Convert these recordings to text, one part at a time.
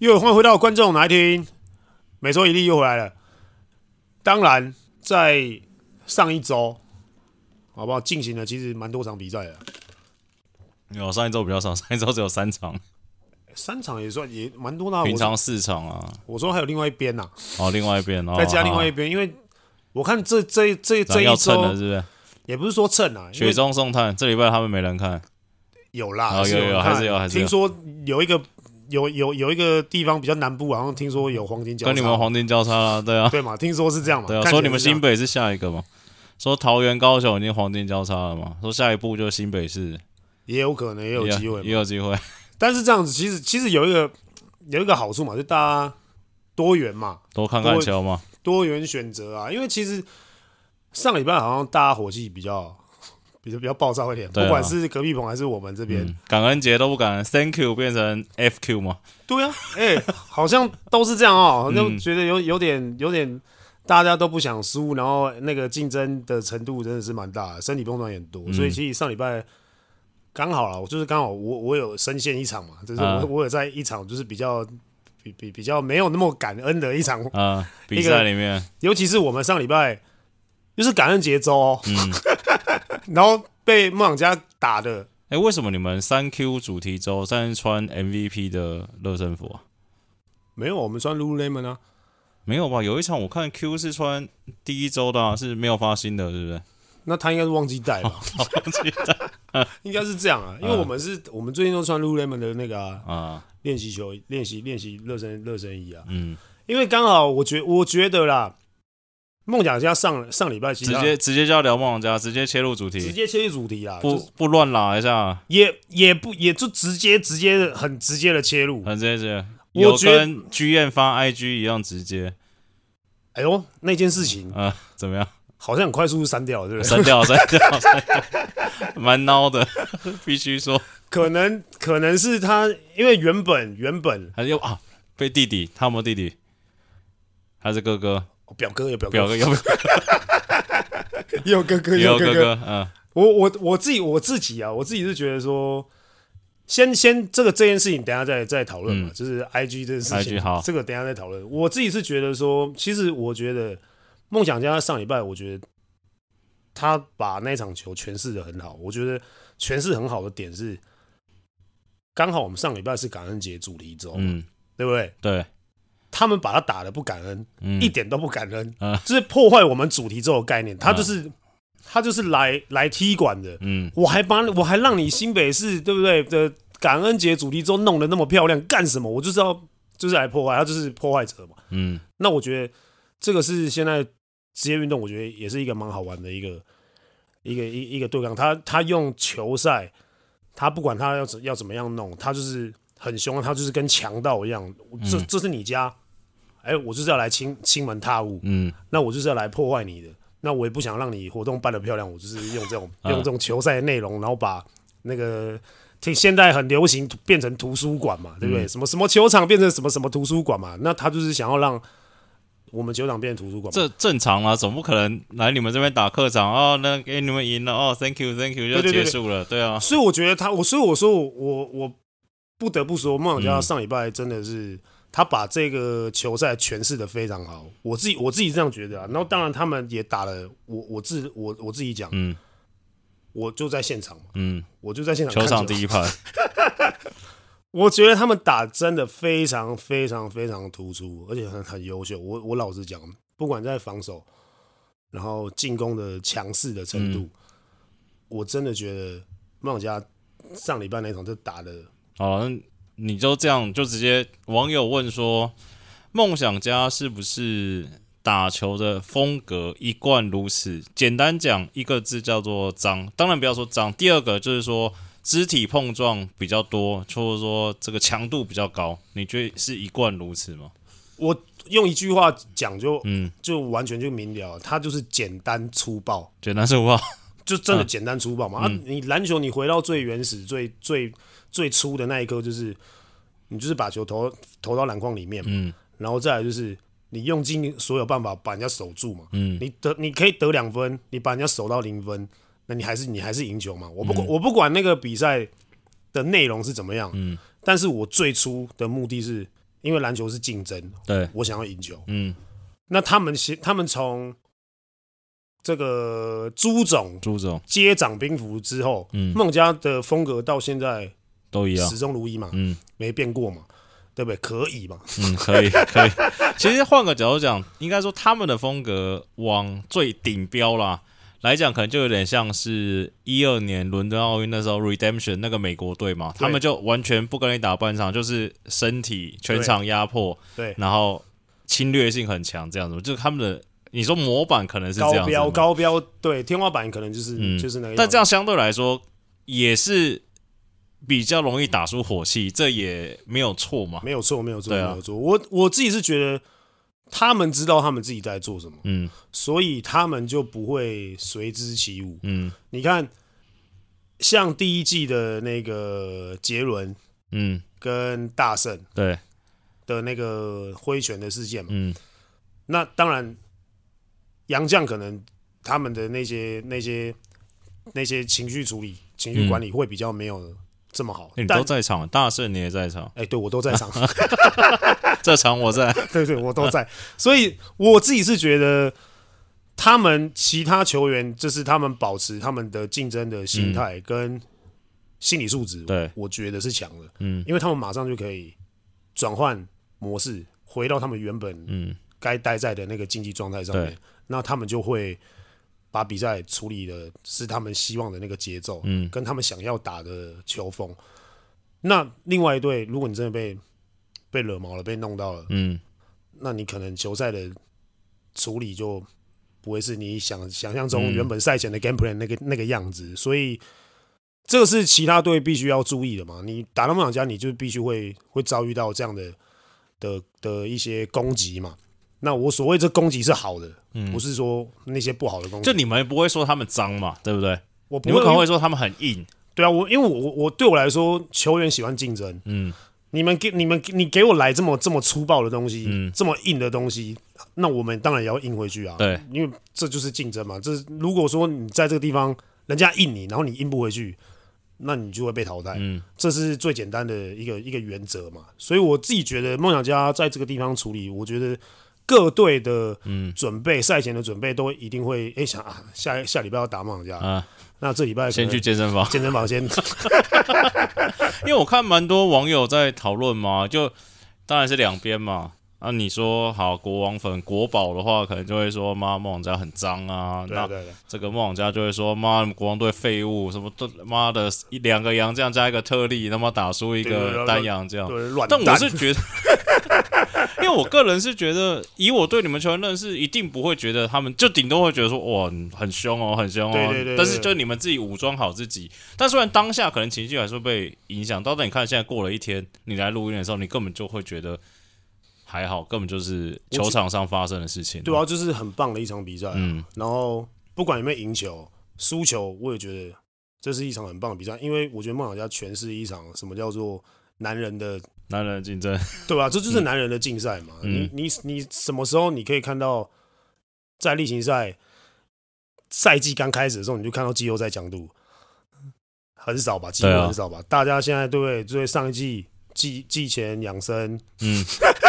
又欢迎回到观众来听，每周一例又回来了。当然，在上一周，好不好？进行了其实蛮多场比赛的。有上一周比较少，上一周只有三场，三场也算也蛮多的。平常四场啊。我说还有另外一边呐。哦，另外一边哦，再加另外一边，因为我看这这这这一周是不是？也不是说蹭啊，雪中送炭。这礼拜他们没人看，有啦，有有有，还是有，还是听说有一个。有有有一个地方比较南部，好像听说有黄金交叉，跟你们黄金交叉了，对啊，对嘛？听说是这样嘛？对啊，说你们新北是下一个嘛？说桃园、高雄已经黄金交叉了嘛？说下一步就新北市，也有可能也有机会，也有机会。但是这样子，其实其实有一个有一个好处嘛，就大家多元嘛，多看看球嘛，多元选择啊。因为其实上礼拜好像大家火气比较。比较比较暴躁一点，不管是隔壁棚还是我们这边，嗯，感恩节都不敢 Thank you 变成 FQ 吗？对啊，哎、欸，好像都是这样哦，好像觉得有有点有点大家都不想输，然后那个竞争的程度真的是蛮大的，身体碰撞也很多，嗯、所以其实上礼拜刚好了，我就是刚好我我有深陷一场嘛，就是我、啊、我有在一场就是比较比比比较没有那么感恩的一场啊 比赛里面，尤其是我们上礼拜就是感恩节周哦。嗯 然后被梦想家打的，哎，为什么你们三 Q 主题周但是穿 MVP 的热身服啊？没有，我们穿 Lululemon 啊？没有吧？有一场我看 Q 是穿第一周的，啊，是没有发新的，是不是？那他应该是忘记带吧？忘记带，应该是这样啊，因为我们是、嗯、我们最近都穿 Lululemon 的那个啊，啊练习球、练习练习热身热身衣啊，嗯，因为刚好我觉我觉得啦。梦想家上上礼拜其实直接直接就要聊梦想家，直接切入主题，直接切入主题啊，不不乱拉一下，也也不也就直接直接很直接的切入，很直接，我觉得跟剧院发 IG 一样直接。哎呦，那件事情啊，怎么样？好像很快速就删掉了，对不对？删掉，删掉，删掉，蛮孬的，必须说，可能可能是他，因为原本原本还是啊，被弟弟，他有没有弟弟？还是哥哥？表哥有表哥，表哥有，有哥哥有哥哥。嗯，我我我自己我自己啊，我自己是觉得说，先先这个这件事情，等下再再讨论嘛。就是 I G 这件事情，好，这个等下再讨论。我自己是觉得说，其实我觉得梦想家上礼拜，我觉得他把那场球诠释的很好。我觉得诠释很好的点是，刚好我们上礼拜是感恩节主题周，嗯，对不对？对。他们把他打的不感恩，嗯、一点都不感恩，嗯、就是破坏我们主题这种概念。他就是、嗯、他就是来来踢馆的，嗯，我还帮我还让你新北市对不对的感恩节主题周弄得那么漂亮干什么？我就是要就是来破坏，他就是破坏者嘛，嗯。那我觉得这个是现在职业运动，我觉得也是一个蛮好玩的一个一个一一个对抗。他他用球赛，他不管他要怎要怎么样弄，他就是很凶，他就是跟强盗一样。这这是你家。哎、欸，我就是要来亲亲门踏户，嗯，那我就是要来破坏你的，那我也不想让你活动办得漂亮，我就是用这种、啊、用这种球赛的内容，然后把那个听现在很流行变成图书馆嘛，对不对？嗯、什么什么球场变成什么什么图书馆嘛，那他就是想要让我们球场变成图书馆，这正常啊，总不可能来你们这边打客场哦，那给、欸、你们赢了哦，Thank you，Thank you 就结束了，对，对，对，对，对啊，所以我觉得他，我所以我说我我我不得不说，梦想家上礼拜真的是。嗯他把这个球赛诠释的非常好，我自己我自己这样觉得啊。然后当然他们也打了，我我自我我自己讲，嗯，我就在现场嘛，嗯，我就在现场球，球场第一排，我觉得他们打真的非常非常非常突出，而且很很优秀。我我老实讲，不管在防守，然后进攻的强势的程度，嗯、我真的觉得梦想家上礼拜那场就打的好。你就这样就直接网友问说，梦想家是不是打球的风格一贯如此？简单讲一个字叫做脏。当然不要说脏。第二个就是说肢体碰撞比较多，或者说这个强度比较高。你觉得是一贯如此吗？我用一句话讲就嗯，就完全就明了，它就是简单粗暴。简单粗暴，就真的简单粗暴嘛？啊，嗯、你篮球你回到最原始、最最。最初的那一刻就是，你就是把球投投到篮筐里面，嗯，然后再来就是你用尽所有办法把人家守住嘛，嗯，你得你可以得两分，你把人家守到零分，那你还是你还是赢球嘛。我不管、嗯、我不管那个比赛的内容是怎么样，嗯，但是我最初的目的是因为篮球是竞争，对，我想要赢球，嗯，那他们先，他们从这个朱总朱总。接掌兵符之后，嗯，孟家的风格到现在都一样，始终如一嘛，嗯，没变过嘛，对不对？可以嘛？嗯，可以，可以。其实换个角度讲，应该说他们的风格往最顶标啦。来讲，可能就有点像是一二年伦敦奥运那时候，Redemption 那个美国队嘛，他们就完全不跟你打半场，就是身体全场压迫，对，然后侵略性很强，这样子，就是他们的你说模板可能是这样子，高标高标，对，天花板可能就是、嗯、就是那个，但这样相对来说也是比较容易打出火气，这也没有错嘛，没有错，没有错，啊、没有错。我我自己是觉得。他们知道他们自己在做什么，嗯，所以他们就不会随之起舞，嗯。你看，像第一季的那个杰伦，嗯，跟大圣对。的那个挥拳的事件嘛，嗯，那当然，杨绛可能他们的那些那些那些情绪处理、情绪管理会比较没有这么好。嗯、你都在场，大圣你也在场，哎、欸，对我都在场。这场我在，对对，我都在，所以我自己是觉得，他们其他球员就是他们保持他们的竞争的心态跟心理素质，对，我觉得是强的，嗯，因为他们马上就可以转换模式，回到他们原本嗯。该待在的那个竞技状态上面，那他们就会把比赛处理的是他们希望的那个节奏，嗯，跟他们想要打的球风。那另外一队，如果你真的被被惹毛了，被弄到了，嗯，那你可能球赛的处理就不会是你想想象中原本赛前的 game plan 那个那个样子，所以这个是其他队必须要注意的嘛。你打到梦想家，你就必须会会遭遇到这样的的的一些攻击嘛。那我所谓这攻击是好的，嗯，不是说那些不好的攻击。就你们不会说他们脏嘛，对不对？我不会，你们可能会说他们很硬。对啊，我因为我我对我来说，球员喜欢竞争，嗯。你们给你们你给我来这么这么粗暴的东西，嗯，这么硬的东西，那我们当然也要硬回去啊。对，因为这就是竞争嘛。这如果说你在这个地方人家硬你，然后你硬不回去，那你就会被淘汰。嗯，这是最简单的一个一个原则嘛。所以我自己觉得梦想家在这个地方处理，我觉得各队的准备赛、嗯、前的准备都一定会哎、欸、想啊，下下礼拜要打梦这样啊。那这礼拜先去健身房，健身房先。因为我看蛮多网友在讨论嘛，就当然是两边嘛。啊，你说好国王粉国宝的话，可能就会说妈梦想家很脏啊。对对对。那这个梦想家就会说妈国王队废物，什么都妈的一两个洋将加一个特例，他妈打输一个单洋这样。但我是觉得。因为我个人是觉得，以我对你们球员认识，一定不会觉得他们就顶多会觉得说，哇，很凶哦，很凶哦。对对对。但是就你们自己武装好自己。但虽然当下可能情绪还是会被影响到，但你看现在过了一天，你来录音的时候，你根本就会觉得还好，根本就是球场上发生的事情。对啊，就是很棒的一场比赛啊。嗯。然后不管有没有赢球、输球，我也觉得这是一场很棒的比赛，因为我觉得梦想家诠释一场什么叫做男人的。男人的竞争，对吧？这就是男人的竞赛嘛。嗯、你你你什么时候你可以看到，在例行赛赛季刚开始的时候，你就看到季后赛强度很少吧？几乎很少吧？啊、大家现在对不对？对上一季季季前养生，嗯，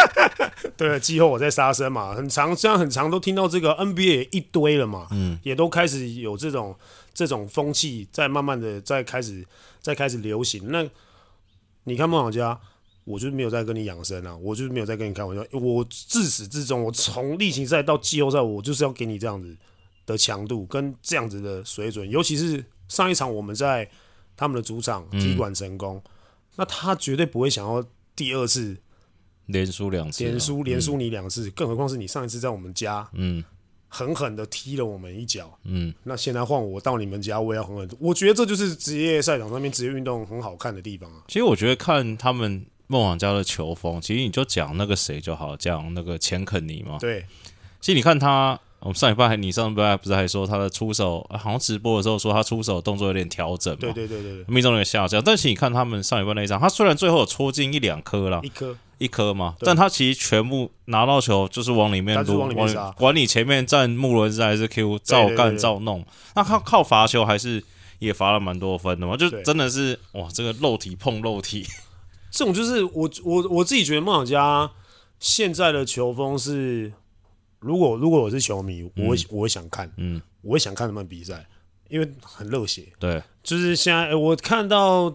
对，季后我在杀生嘛，很长，这样很长，都听到这个 NBA 也一堆了嘛，嗯，也都开始有这种这种风气在慢慢的在开始在开始流行。那你看梦想家。我就是没有在跟你养生啊，我就是没有在跟你开玩笑。我自始至终，我从例行赛到季后赛，我就是要给你这样子的强度跟这样子的水准。尤其是上一场我们在他们的主场踢馆成功，嗯，那他绝对不会想要第二次连输两次，连输连输你两次，更何况是你上一次在我们家，嗯，狠狠的踢了我们一脚，嗯，那现在换我到你们家，我也要狠狠。我觉得这就是职业赛场上面职业运动很好看的地方啊。其实我觉得看他们。梦想家的球风，其实你就讲那个谁就好，讲那个钱肯尼嘛。对，其实你看他，我们上礼拜你上礼拜不是还说他的出手，好像直播的时候说他出手动作有点调整嘛。对对对对，命中率下降。但是你看他们上礼拜那一场，他虽然最后有戳进一两颗啦，一颗一颗嘛，但他其实全部拿到球就是往里面撸，往里面管你前面站穆伦斯还是 Q，照干照弄。那他靠罚球还是也罚了蛮多分的嘛，就真的是哇，这个肉体碰肉体。这种就是我我我自己觉得梦想家现在的球风是，如果如果我是球迷，我会、嗯、我会想看，嗯，我会想看他们比赛，因为很热血。对，就是现在我看到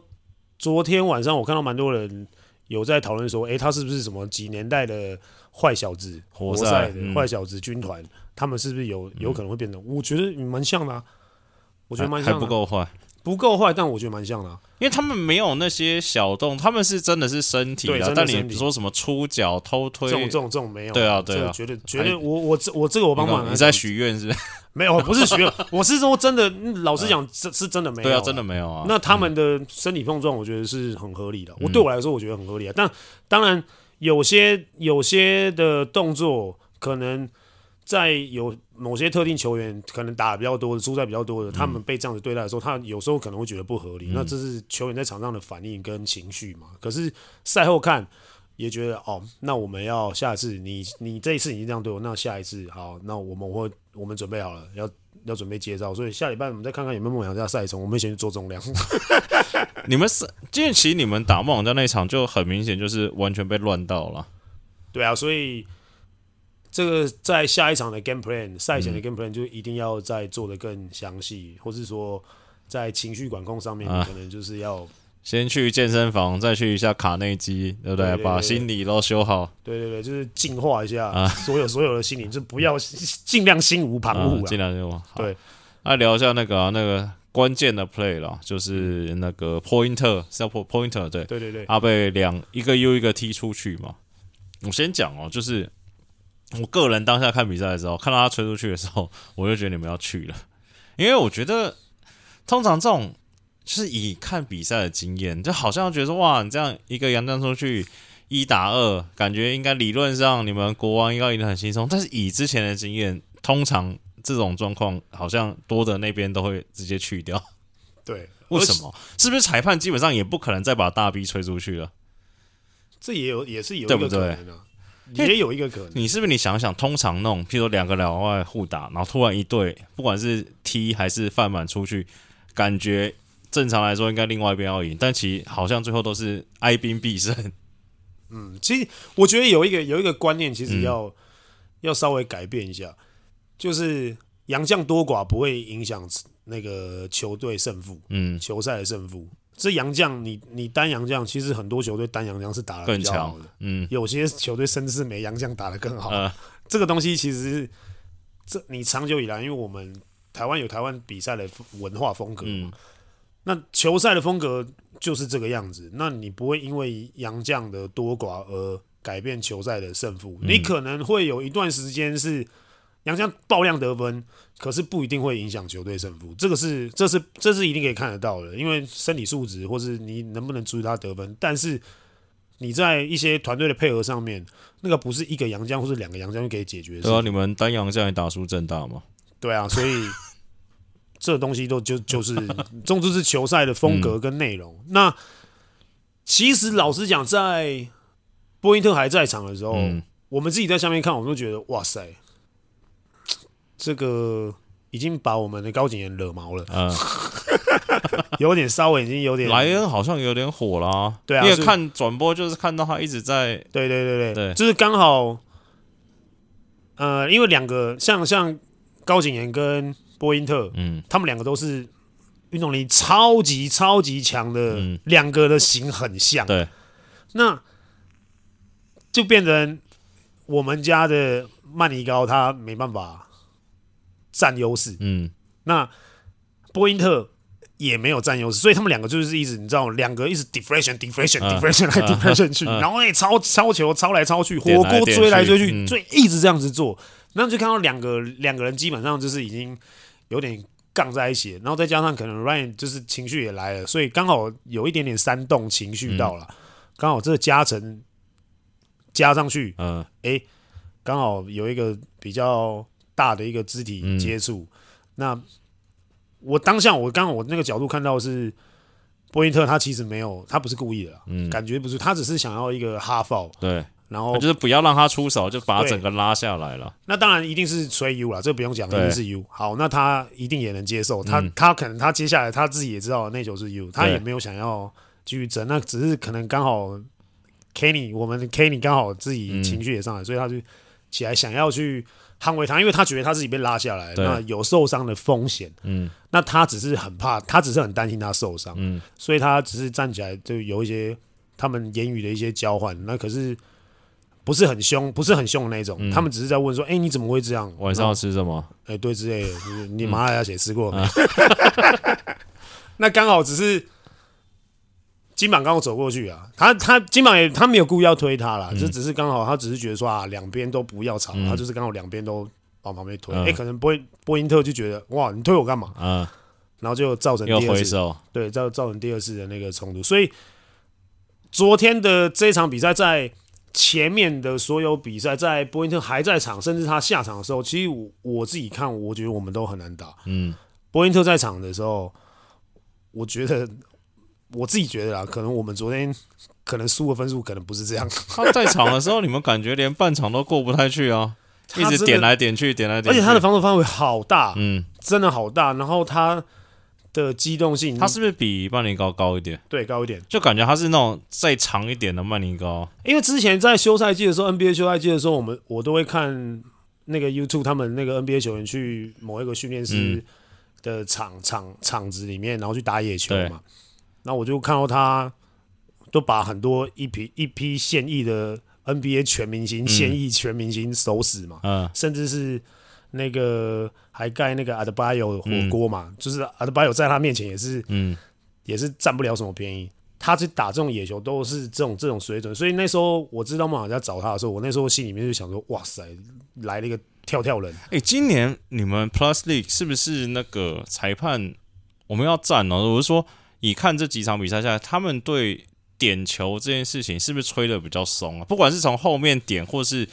昨天晚上，我看到蛮多人有在讨论说，哎、欸，他是不是什么几年代的坏小子活塞的坏小子军团？他们是不是有有可能会变成？我觉得蛮像的、啊，我觉得蛮像的，还不够坏。不够坏，但我觉得蛮像的、啊，因为他们没有那些小动，他们是真的是身体的，但你说什么出脚、偷推，这种这种这种没有，对啊对啊，绝对绝对，我我这我这个我帮忙，你在许愿是？没有，不是 许愿，我是说真的，老实讲，这是真的没有，对啊，真的没有啊。那他们的身体碰撞，我觉得是很合理的，我对我来说，我觉得很合理啊。但当然，有些有些的动作可能。在有某些特定球员可能打的比较多的、出赛比较多的，他们被这样子对待的时候，他有时候可能会觉得不合理。嗯、那这是球员在场上的反应跟情绪嘛？可是赛后看也觉得哦，那我们要下一次，你你这一次已经这样对我，那下一次好，那我们会我们准备好了，要要准备接招。所以下礼拜我们再看看有没有梦想家赛程，我们先去做重量。你们是，因为其实你们打梦想家那一场就很明显就是完全被乱到了。对啊，所以。这个在下一场的 game plan 赛前的 game plan 就一定要再做的更详细，嗯、或是说在情绪管控上面，可能就是要、啊、先去健身房，再去一下卡内基，对不对？把心理都修好。对对对，就是净化一下啊所有所有的心理，就不要尽量心无旁骛、啊，尽量就对。来聊一下那个、啊、那个关键的 play 了，就是那个 pointer 是要 pointer 对对对对，他被两一个又一个踢出去嘛。我先讲哦，就是。我个人当下看比赛的时候，看到他吹出去的时候，我就觉得你们要去了，因为我觉得通常这种就是以看比赛的经验，就好像觉得说哇，你这样一个洋将出去一打二，感觉应该理论上你们国王应该赢得很轻松，但是以之前的经验，通常这种状况好像多的那边都会直接去掉。对，为什么？是不是裁判基本上也不可能再把大 B 吹出去了？这也有也是有一个可能的，对不对？也有一个可能，你是不是你想想，通常那种，譬如说两个老外互打，然后突然一队，不管是踢还是犯满出去，感觉正常来说应该另外一边要赢，但其实好像最后都是哀兵必胜。嗯，其实我觉得有一个有一个观念，其实要、嗯、要稍微改变一下，就是洋将多寡不会影响那个球队胜负，嗯，球赛的胜负。这洋将，你你单洋将，其实很多球队单洋将是打得比较好的，嗯，有些球队甚至是没洋将打得更好。呃、这个东西其实是这你长久以来，因为我们台湾有台湾比赛的文化风格，嗯，那球赛的风格就是这个样子。那你不会因为洋将的多寡而改变球赛的胜负，嗯、你可能会有一段时间是。洋将爆量得分，可是不一定会影响球队胜负。这个是，这是，这是一定可以看得到的。因为身体素质，或是你能不能注意他得分。但是你在一些团队的配合上面，那个不是一个杨将或是两个杨将就可以解决的。对啊，你们单洋将也打输正大吗？对啊，所以这东西都就就是，总之是球赛的风格跟内容。嗯、那其实老实讲，在波因特还在场的时候，嗯、我们自己在下面看，我们都觉得哇塞。这个已经把我们的高景炎惹毛了，嗯，有点稍微已经有点莱恩好像有点火了，啊，对啊，因为看转播就是看到他一直在，对对对对，对。就是刚好，呃，因为两个像像高景炎跟波因特，嗯，他们两个都是运动力超级超级强的，两个的型很像，嗯，对，那就变成我们家的曼尼高他没办法。占优势，嗯，那波因特也没有占优势，所以他们两个就是一直，你知道，两个一直 deflection，deflection，deflection 来 deflection 去，然后那超超球，超来超去，火锅追来追去，追一直这样子做，那就看到两个两个人基本上就是已经有点杠在一起，然后再加上可能 Ryan 就是情绪也来了，所以刚好有一点点煽动情绪到了，刚好这个加成加上去，嗯，哎，刚好有一个比较。大的一个肢体接触，嗯、那我当下我刚刚我那个角度看到是波因特，他其实没有，他不是故意的，嗯，感觉不是，他只是想要一个哈 foul，对，然后就是不要让他出手，就把他整个拉下来了。那当然一定是吹 U 了，这不用讲，一定是 U。好，那他一定也能接受，他、嗯、他可能他接下来他自己也知道那球是 U，他也没有想要继续争。那只是可能刚好 Kenny，我们 Kenny 刚好自己情绪也上来，嗯、所以他就起来想要去捍卫他，因为他觉得他自己被拉下来，那有受伤的风险。嗯，那他只是很怕，他只是很担心他受伤。嗯，所以他只是站起来就有一些他们言语的一些交换。那可是。不是很凶，不是很凶的那种，嗯、他们只是在问说：“哎、欸，你怎么会这样？晚上要吃什么？”哎、欸，对，之类的，就是你马来西亚吃过没？那刚好只是金榜刚好走过去啊，他他金榜也他没有故意要推他啦，就、嗯、只是刚好他只是觉得说啊，两边都不要吵，嗯、他就是刚好两边都往旁边推。哎、可能波波因特就觉得哇，你推我干嘛？啊，然后就造成第二次，对，造造成第二次的那个冲突。所以昨天的这一场比赛在。前面的所有比赛，在波因特还在场，甚至他下场的时候，其实我我自己看，我觉得我们都很难打。嗯，波因特在场的时候，我觉得我自己觉得啦，可能我们昨天可能输的分数可能不是这样。他在场的时候，你们感觉连半场都过不太去啊，一直点来点去，点来点去，而且他的防守范围好大，嗯，真的好大。然后他。的机动性，他是不是比曼尼高高一点？对，高一点，就感觉他是那种再长一点的曼尼高。因为之前在休赛季的时候，NBA 休赛季的时候，我们我都会看那个 YouTube，他们那个 NBA 球员去某一个训练师的场、嗯、场场子里面，然后去打野球嘛。那我就看到他都把很多一批一批现役的 NBA 全明星、嗯、现役全明星守死嘛，嗯，甚至是。那个还盖那个阿德巴约火锅嘛，嗯、就是阿德巴约在他面前也是，嗯，也是占不了什么便宜。他去打这种野球都是这种这种水准，所以那时候我知道梦想家找他的时候，我那时候心里面就想说，哇塞，来了一个跳跳人。哎、欸，今年你们 Plus League 是不是那个裁判我们要站哦？我是说，以看这几场比赛下来，他们对点球这件事情是不是吹的比较松啊？不管是从后面点，或是。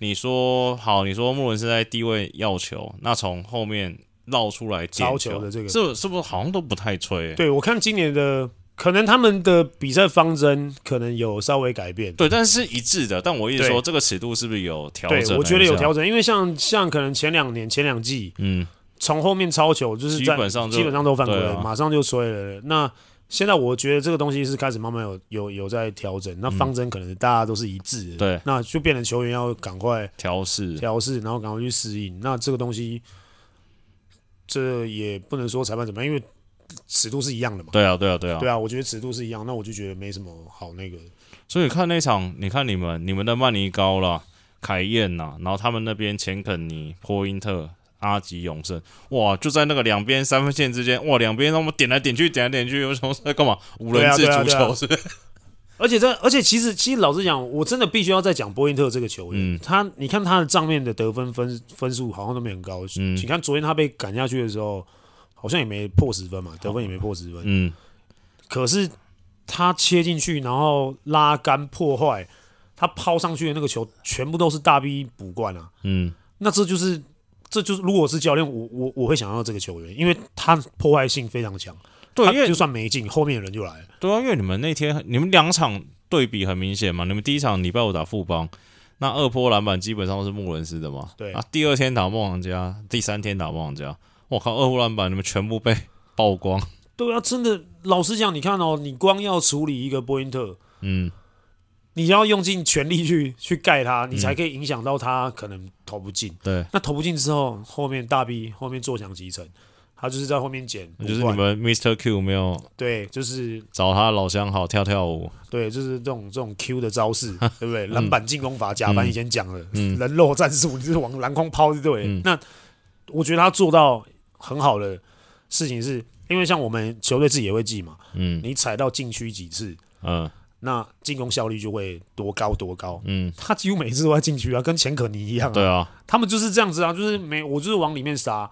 你说好，你说穆伦是在低位要球，那从后面绕出来点球，球的这个，是是不是好像都不太吹？对，我看今年的可能他们的比赛方针可能有稍微改变，对，但是一致的。但我一直说，这个尺度是不是有调整？我觉得有调整，因为像像可能前两年前两季，嗯，从后面抄球就是在基本上基本上都犯规了，啊、马上就吹了。那现在我觉得这个东西是开始慢慢有有有在调整，那方针可能大家都是一致的，嗯、对，那就变成球员要赶快调试调试，然后赶快去适应。那这个东西，这也不能说裁判怎么样，因为尺度是一样的嘛。对啊，对啊，对啊，对啊，我觉得尺度是一样，那我就觉得没什么好那个。所以看那场，你看你们你们的曼尼高了、凯燕呐，然后他们那边钱肯尼、波因特。阿吉永胜，哇，就在那个两边三分线之间，哇，两边让我们点来点去，点来点去，有什么在干嘛？五人制足球是，而且这，而且其实，其实老实讲，我真的必须要再讲波因特这个球员，嗯、他，你看他的账面的得分分分数好像都没很高，嗯，你看昨天他被赶下去的时候，好像也没破十分嘛，得分也没破十分，嗯，可是他切进去，然后拉杆破坏，他抛上去的那个球，全部都是大 B 补冠啊，嗯，那这就是。这就是如果是教练，我我我会想要这个球员，因为他破坏性非常强。对，因为就算没进，后面的人就来了。对啊，因为你们那天你们两场对比很明显嘛，你们第一场礼拜五打富邦，那二波篮板基本上都是穆伦斯的嘛。对啊，第二天打梦想家，第三天打梦想家，我靠，二波篮板你们全部被曝光。对啊，真的，老实讲，你看哦，你光要处理一个波因特，嗯。你要用尽全力去 去盖他，你才可以影响到他可能投不进。对，那投不进之后，后面大 B 后面坐享其成，他就是在后面捡。就是你们 Mr. Q 没有？对，就是找他老乡好跳跳舞。对，就是这种这种 Q 的招式，对不对？篮板进攻法，甲板以前讲的，人肉战术，就是往篮筐抛，对。那我觉得他做到很好的事情是，因为像我们球队自己也会记嘛，嗯，你踩到禁区几次，嗯。那进攻效率就会多高多高，嗯，他几乎每次都在禁区啊，跟钱可尼一样啊，对啊，他们就是这样子啊，就是每我就是往里面杀，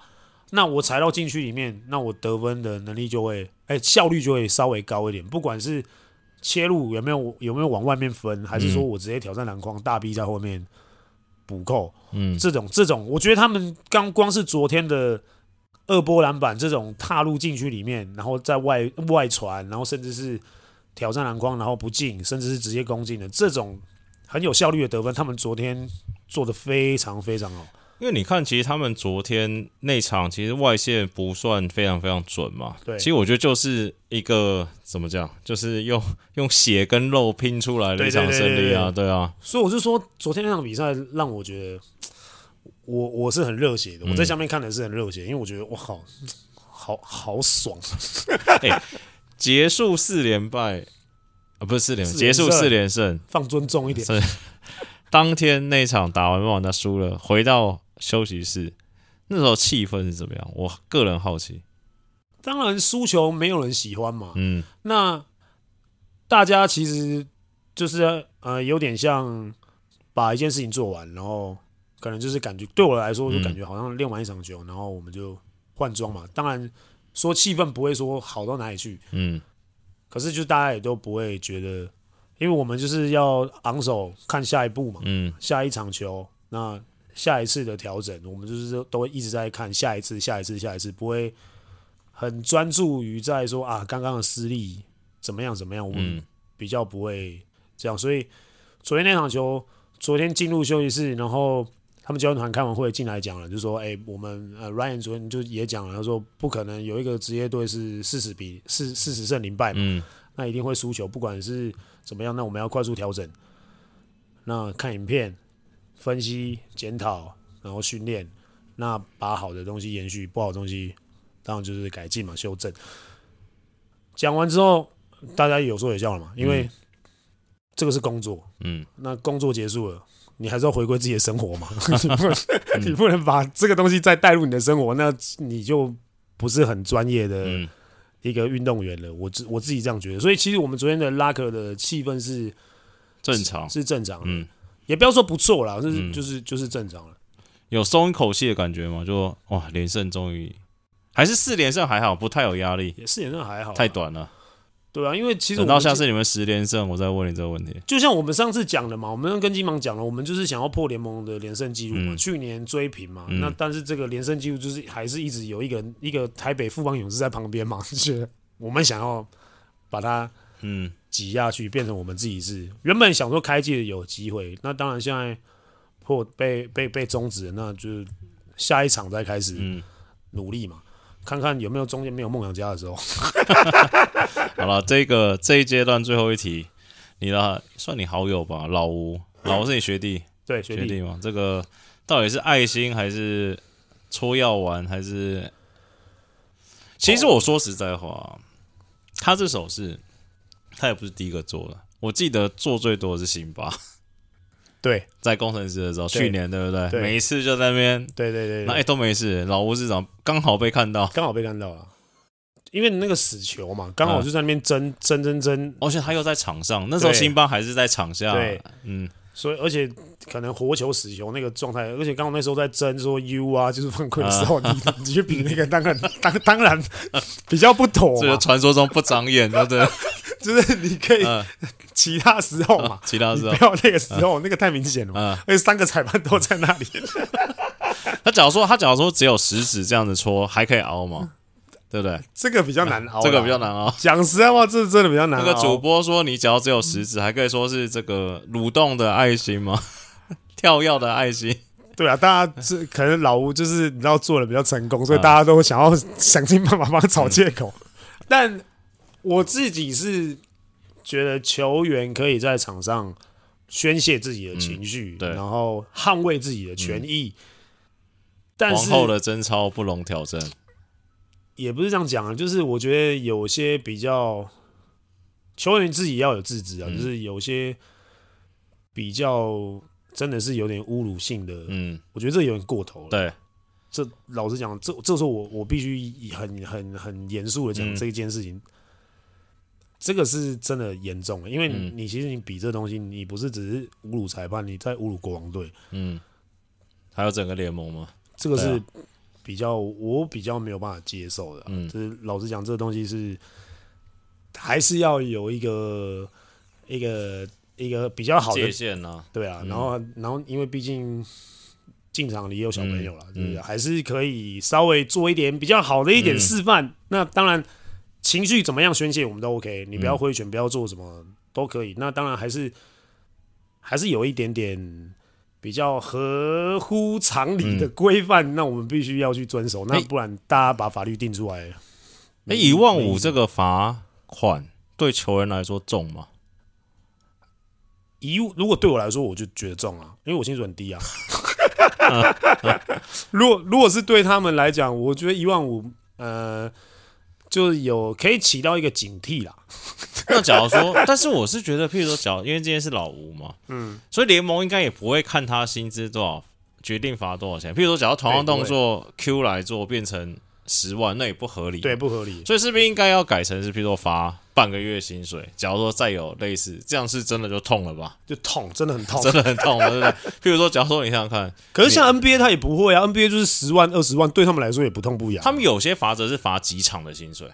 那我踩到禁区里面，那我得分的能力就会，哎、欸，效率就会稍微高一点，不管是切入有没有有没有往外面分，还是说我直接挑战篮筐，大 B 在后面补扣，嗯，这种这种，我觉得他们刚光是昨天的二波篮板这种踏入禁区里面，然后在外外传，然后甚至是。挑战篮筐，然后不进，甚至是直接攻进的这种很有效率的得分，他们昨天做的非常非常好。因为你看，其实他们昨天那场其实外线不算非常非常准嘛。对，其实我觉得就是一个怎么讲，就是用 用血跟肉拼出来的一场胜利啊，对，啊。所以我就说，昨天那场比赛让我觉得，我我是很热血的。我在下面看的是很热血，嗯，因为我觉得我，好好好爽。欸、结束四连败啊，不是四连，结束四连胜，放尊重一点。当天那场打完棒，他输了，回到。休息室那时候气氛是怎么样？我个人好奇。当然输球没有人喜欢嘛。嗯。那大家其实就是呃有点像把一件事情做完，然后可能就是感觉对我来说就感觉好像练完一场球，然后我们就换装嘛。当然说气氛不会说好到哪里去。嗯。可是就大家也都不会觉得，因为我们就是要昂首看下一步嘛。嗯。下一场球那。下一次的调整，我们就是都会一直在看下一次、下一次、下一次，不会很专注于在说啊，刚刚的失利怎么样怎么样，我们比较不会这样。所以昨天那场球，昨天进入休息室，然后他们教练团开完会进来讲了，就说：“哎，我们呃，Ryan 昨天就也讲了，他说不可能有一个职业队是四十比四四十胜零败嘛，那一定会输球，不管是怎么样，那我们要快速调整。那看影片。”分析、检讨，然后训练，那把好的东西延续，不好的东西当然就是改进嘛，修正。讲完之后，大家有说有笑了嘛，因为这个是工作，嗯，那工作结束了，你还是要回归自己的生活嘛，嗯、你不能把这个东西再带入你的生活，那你就不是很专业的一个运动员了。我自我自己这样觉得，所以其实我们昨天的拉克的气氛是正常，是正常的。嗯也不要说不错啦，就是、嗯、就是就是正常了。有松一口气的感觉吗？就哇，连胜终于还是四连胜还好，不太有压力。四连胜还好，太短了。对啊，因为其实等到下次你们十连胜，我再问你这个问题。就像我们上次讲的嘛，我们跟金芒讲了，我们就是想要破联盟的连胜记录嘛、嗯。去年追平嘛，嗯、那但是这个连胜记录就是还是一直有一个一个台北富邦勇士在旁边嘛，就是我们想要把它嗯。挤下去，变成我们自己是原本想说开季有机会，那当然现在破被被被终止了，那就下一场再开始努力嘛，嗯、看看有没有中间没有梦想家的时候。好了，这个这一阶段最后一题，你的算你好友吧，老吴，老吴是你学弟，对学弟，学弟嘛，这个到底是爱心还是搓药丸还是？其实我说实在话，他这首是。他也不是第一个做的，我记得做最多的是辛巴，对，在工程师的时候，去年对不对？对，每一次就在那边，对对对，那哎、欸、都没事，老吴市长刚好被看到，刚好被看到了，因为那个死球嘛，刚好就在那边争争争争，而且他又在场上，那时候辛巴还是在场下，对，嗯。所以，而且可能活球死球那个状态，而且刚刚那时候在争说 U 啊，就是犯规的时候，啊、你你去比那个当然当当然比较不妥。这个传说中不长眼，对不对？就是你可以其他时候嘛，其他时候不要那个时候，那个太明显了嘛。而且三个裁判都在那里。他假如说他假如说只有食指这样子戳，还可以熬吗？对不对？这个比较难熬，这个比较难熬。讲实在话，这真的比较难熬。那个主播说，你只要只有食指，还可以说是这个蠕动的爱心吗？跳跃的爱心。对啊，大家是可能老吴就是你知道做的比较成功，所以大家都想要想尽办法帮他找借口。但我自己是觉得球员可以在场上宣泄自己的情绪，对，然后捍卫自己的权益。但是皇后的贞操不容挑战。也不是这样讲啊，就是我觉得有些比较球员自己要有自知啊，嗯，就是有些比较真的是有点侮辱性的，嗯，我觉得这有点过头了。对，这老实讲，这这时候我我必须很很很严肃的讲这一件事情，嗯，这个是真的严重的，因为你，你其实你比这东西，你不是只是侮辱裁判，你在侮辱国王队，嗯，还有整个联盟吗？这个是。比较我比较没有办法接受的，嗯，就是老实讲，这个东西是还是要有一个一个一个比较好的界限呢，对啊，然后然后因为毕竟进场里也有小朋友了，对不对？还是可以稍微做一点比较好的一点示范。那当然情绪怎么样宣泄我们都 OK，你不要挥拳，不要做什么都可以。那当然还是还是有一点点。比较合乎常理的规范，嗯、那我们必须要去遵守，那不然大家把法律定出来。哎、欸，一万五这个罚款对球员来说重吗？一如果对我来说，我就觉得重啊，因为我薪水很低啊。如果如果是对他们来讲，我觉得一万五，呃，就有可以起到一个警惕啦。那假如说，但是我是觉得，譬如说，假如因为今天是老吴嘛，嗯，所以联盟应该也不会看他薪资多少决定罚多少钱。譬如说，假如同样动作 Q 来做变成十万，那也不合理，对，不合理。所以是不是应该要改成是，譬如说罚半个月薪水？假如说再有类似这样，是真的就痛了吧？就痛，真的很痛，真的很痛，对不对？譬如说，假如说你想想看，可是像 NBA 他也不会啊，NBA 就是十万、二十万，对他们来说也不痛不痒。他们有些罚则是罚几场的薪水。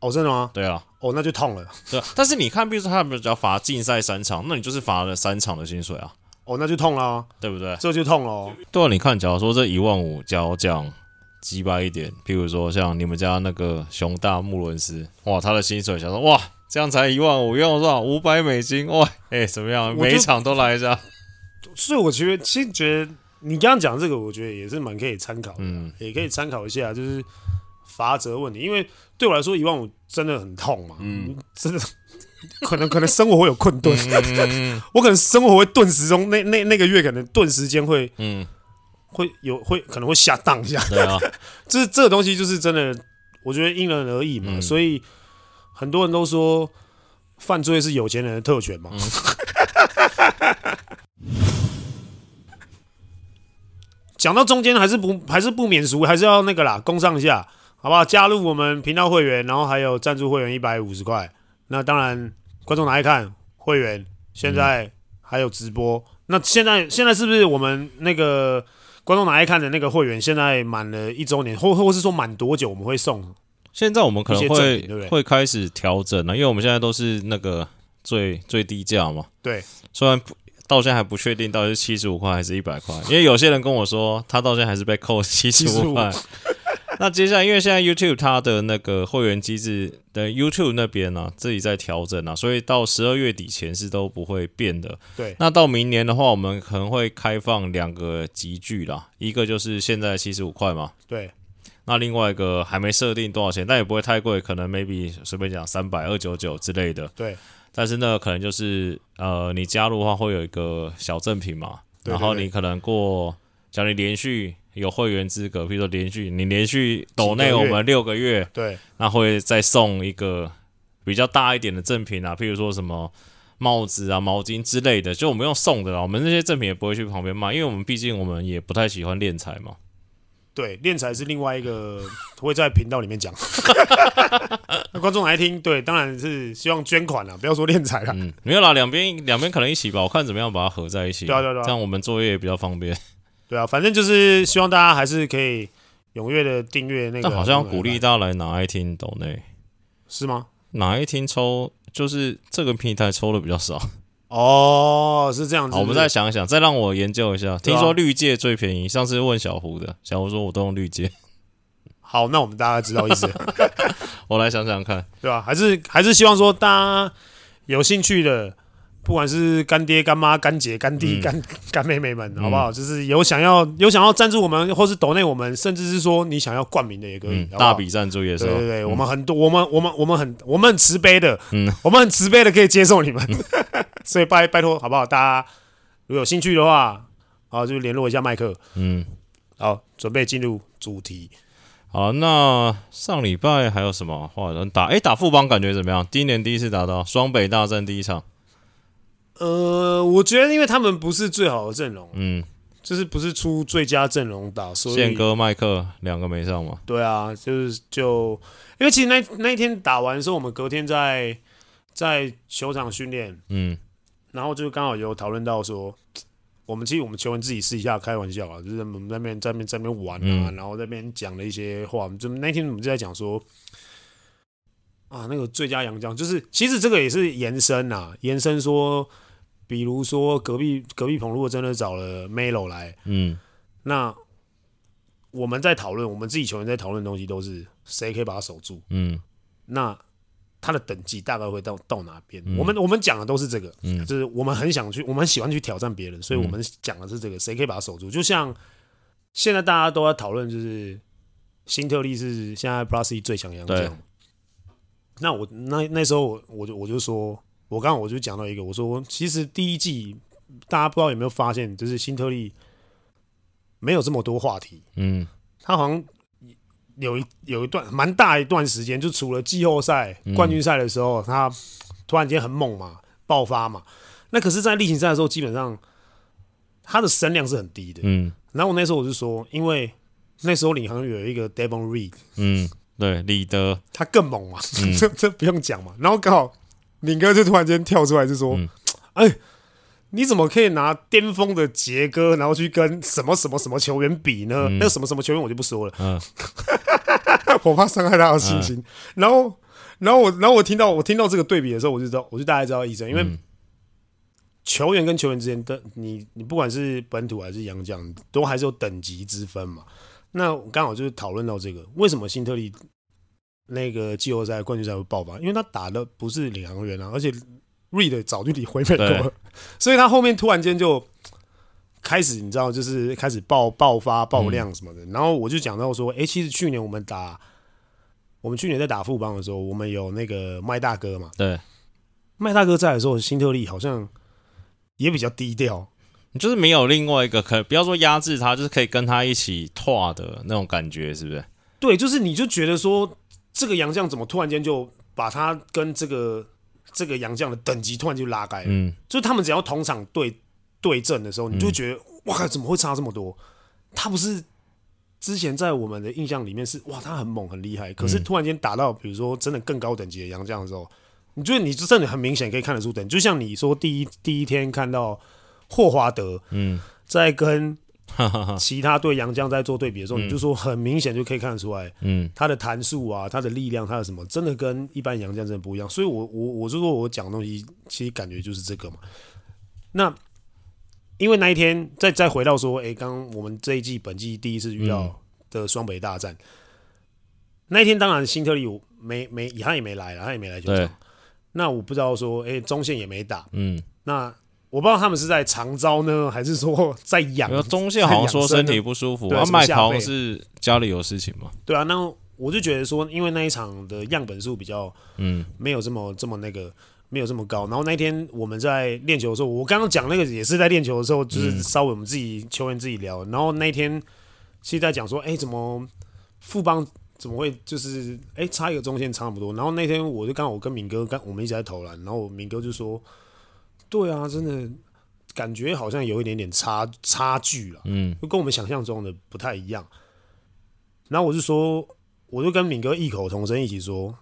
哦，真的吗？对啊，哦，那就痛了。对啊，但是你看，比如说他们只要罚禁赛三场，那你就是罚了三场的薪水啊。哦，那就痛了，对不对？这就痛了。对啊，你看，假如说这一万五，假如讲几百一点，譬如说像你们家那个熊大穆伦斯，哇，他的薪水想说，哇，这样才一万五，用多少？五百美金，哇，哎、欸，怎么样？每一场都来一下。所以我觉得，其实觉得你刚刚讲这个，我觉得也是蛮可以参考的，嗯，也可以参考一下，就是。罚则问题，因为对我来说一万五真的很痛嘛，嗯，真的可能 可能生活会有困顿，嗯、我可能生活会顿时中那那那个月可能顿时间会，嗯，会有会可能会下当一下，对啊，这这个东西就是真的，我觉得因人而异嘛，嗯、所以很多人都说犯罪是有钱人的特权嘛，讲、嗯、到中间还是不还是不免俗，还是要那个啦，攻上一下。好不好？加入我们频道会员，然后还有赞助会员一百五十块。那当然，观众哪爱看会员，现在还有直播。嗯、那现在现在是不是我们那个观众哪爱看的那个会员，现在满了一周年，或或是说满多久我们会送？现在我们可能会对对会开始调整了，因为我们现在都是那个最最低价嘛。对，虽然到现在还不确定到底是七十五块还是一百块，因为有些人跟我说他到现在还是被扣七十五块。那接下来，因为现在 YouTube 它的那个会员机制的 YouTube 那边呢、啊，自己在调整啊，所以到十二月底前是都不会变的。对。那到明年的话，我们可能会开放两个集聚啦，一个就是现在七十五块嘛。对。那另外一个还没设定多少钱，但也不会太贵，可能 maybe 随便讲三百二九九之类的。对。但是呢，可能就是呃，你加入的话会有一个小赠品嘛，对对对，然后你可能过，假如你连续。有会员资格，比如说连续你连续抖内我们六个月，对，那会再送一个比较大一点的赠品啊，譬如说什么帽子啊、毛巾之类的，就我们用送的啦。我们这些赠品也不会去旁边卖，因为我们毕竟我们也不太喜欢敛财嘛。对，敛财是另外一个会在频道里面讲。那观众来听，对，当然是希望捐款了，不要说敛财了。嗯，没有啦，两边两边可能一起吧，我看怎么样把它合在一起，对对对，这样我们作业也比较方便。对啊，反正就是希望大家还是可以踊跃的订阅那个。但好像鼓励大家来哪一听抖内，是吗？哪一听抽就是这个平台抽的比较少。哦，是这样子。好，我们再想一想，再让我研究一下。听说绿界最便宜，上次问小胡的，小胡说我都用绿界。好，那我们大家知道意思。我来想想看，对吧？还是还是希望说大家有兴趣的。不管是干爹、干妈、干姐、干弟、干干妹妹们，好不好？就是有想要有想要赞助我们，或是抖内我们，甚至是说你想要冠名的也可以，大笔赞助也是。对对对，我们很多，我们我们我们很我们很慈悲的，嗯，我们很慈悲的可以接受你们，所以拜拜托，好不好？大家如果有兴趣的话，好就联络一下麦克，嗯，好，准备进入主题。好，那上礼拜还有什么话能打？哎，打富邦感觉怎么样？第一年第一次打到双北大战第一场。呃，我觉得因为他们不是最好的阵容，嗯，就是不是出最佳阵容打，所以宪哥、麦克两个没上嘛。对啊，就是就因为其实那那一天打完的时候，我们隔天在在球场训练，嗯，然后就刚好有讨论到说，我们其实我们球员自己私底下开玩笑啊，就是我们在那边在那边在那边玩啊，嗯、然后在那边讲了一些话，就那天我们就在讲说。啊，那个最佳洋将就是，其实这个也是延伸呐，延伸说，比如说隔壁隔壁棚如果真的找了 Melo 来，嗯，那我们在讨论，我们自己球员在讨论的东西都是谁可以把他守住，嗯，那他的等级大概会到到哪边？嗯、我们我们讲的都是这个，嗯，就是我们很想去，我们很喜欢去挑战别人，所以我们讲的是这个，谁可以把他守住？就像现在大家都在讨论，就是新特利是现在 Plus 最强洋将。那我那那时候我我就我就说，我刚刚我就讲到一个，我说其实第一季大家不知道有没有发现，就是新特利没有这么多话题，嗯，他好像。有一有一段蛮大一段时间，就除了季后赛、冠军赛的时候，嗯、他突然间很猛嘛，爆发嘛。那可是，在例行赛的时候，基本上他的声量是很低的。嗯。然后我那时候我就说，因为那时候领航员有一个 Devon Reed，嗯，对，李德，他更猛嘛，嗯、这 这不用讲嘛。然后刚好敏哥就突然间跳出来就说：“哎、嗯。”你怎么可以拿巅峰的杰哥，然后去跟什么什么什么球员比呢？嗯、那个什么什么球员我就不说了，嗯、我怕伤害他的信心。嗯、然后，然后我，然后我听到我听到这个对比的时候，我就知道，我就大概知道意思。因为球员跟球员之间的你，你不管是本土还是洋将，都还是有等级之分嘛。那刚好就是讨论到这个，为什么辛特利那个季后赛冠军赛会爆发？因为他打的不是领航员啊，而且。Reed 早就离回美国了，所以他后面突然间就开始，你知道，就是开始爆爆发爆量什么的。嗯、然后我就讲到说，哎、欸，其实去年我们打，我们去年在打富邦的时候，我们有那个麦大哥嘛，对，麦大哥在的时候，新特利好像也比较低调，就是没有另外一个可不要说压制他，就是可以跟他一起拓的那种感觉，是不是？对，就是你就觉得说，这个洋将怎么突然间就把他跟这个。这个洋将的等级突然就拉开了，嗯，就是他们只要同场对对阵的时候，你就觉得、嗯、哇，怎么会差这么多？他不是之前在我们的印象里面是哇，他很猛很厉害，可是突然间打到比如说真的更高等级的洋将的时候，你觉得你真的很明显可以看得出等，就像你说第一第一天看到霍华德，嗯，在跟。其他对杨将在做对比的时候，嗯、你就说很明显就可以看得出来，嗯，他的弹速啊，他的力量，他的什么，真的跟一般杨将真的不一样。所以我，我我我就说我讲的东西，其实感觉就是这个嘛。那因为那一天再再回到说，哎、欸，刚我们这一季本季第一次遇到的双北大战，嗯、那一天当然辛特利没没他也没来了，他也没来球场。那我不知道说，哎、欸，中线也没打，嗯，那。我不知道他们是在长招呢，还是说 在养？中线好像说身体不舒服，对啊，麦桃是家里有事情嘛？对啊，那我就觉得说，因为那一场的样本数比较，嗯，没有这么这么那个，没有这么高。然后那天我们在练球的时候，我刚刚讲那个也是在练球的时候，就是稍微我们自己球员自己聊。然后那天是在讲说，哎，怎么富邦怎么会就是哎差一个中线差不多？然后那天我就刚好我跟敏哥刚我们一直在投篮，然后敏哥就说。对啊，真的感觉好像有一点点差差距了，嗯，就跟我们想象中的不太一样。然后我就说，我就跟敏哥异口同声一起说，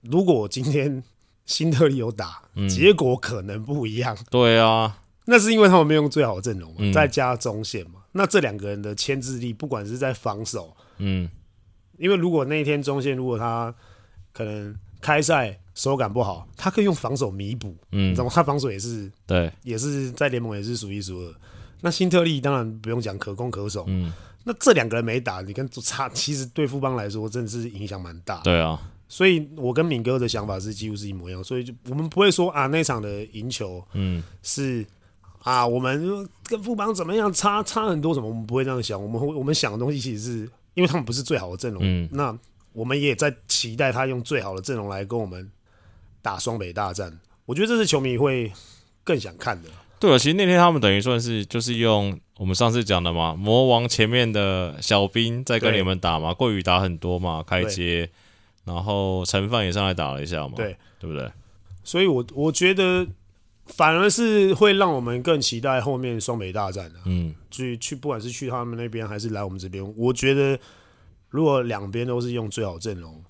如果今天新特利有打，嗯、结果可能不一样。对啊，那是因为他们没用最好的阵容嘛，嗯、再加中线嘛。那这两个人的牵制力，不管是在防守，嗯，因为如果那一天中线如果他可能开赛。手感不好，他可以用防守弥补，嗯，你知道吗？他防守也是，对，也是在联盟也是数一数二。那辛特利当然不用讲，可攻可守，嗯。那这两个人没打，你跟差，其实对富邦来说真的是影响蛮大。对啊，所以我跟敏哥的想法是几乎是一模一样，所以就我们不会说啊那场的赢球，嗯，是啊我们跟富邦怎么样差差很多什么，我们不会这样想。我们会我们想的东西其实是因为他们不是最好的阵容，嗯，那我们也在期待他用最好的阵容来跟我们。打双北大战，我觉得这是球迷会更想看的。对啊，其实那天他们等于算是就是用我们上次讲的嘛，魔王前面的小兵在跟你们打嘛，桂宇打很多嘛，开街，然后陈范也上来打了一下嘛，对，对不对？所以我我觉得反而是会让我们更期待后面双北大战的。嗯，去去，不管是去他们那边还是来我们这边，我觉得如果两边都是用最好阵容。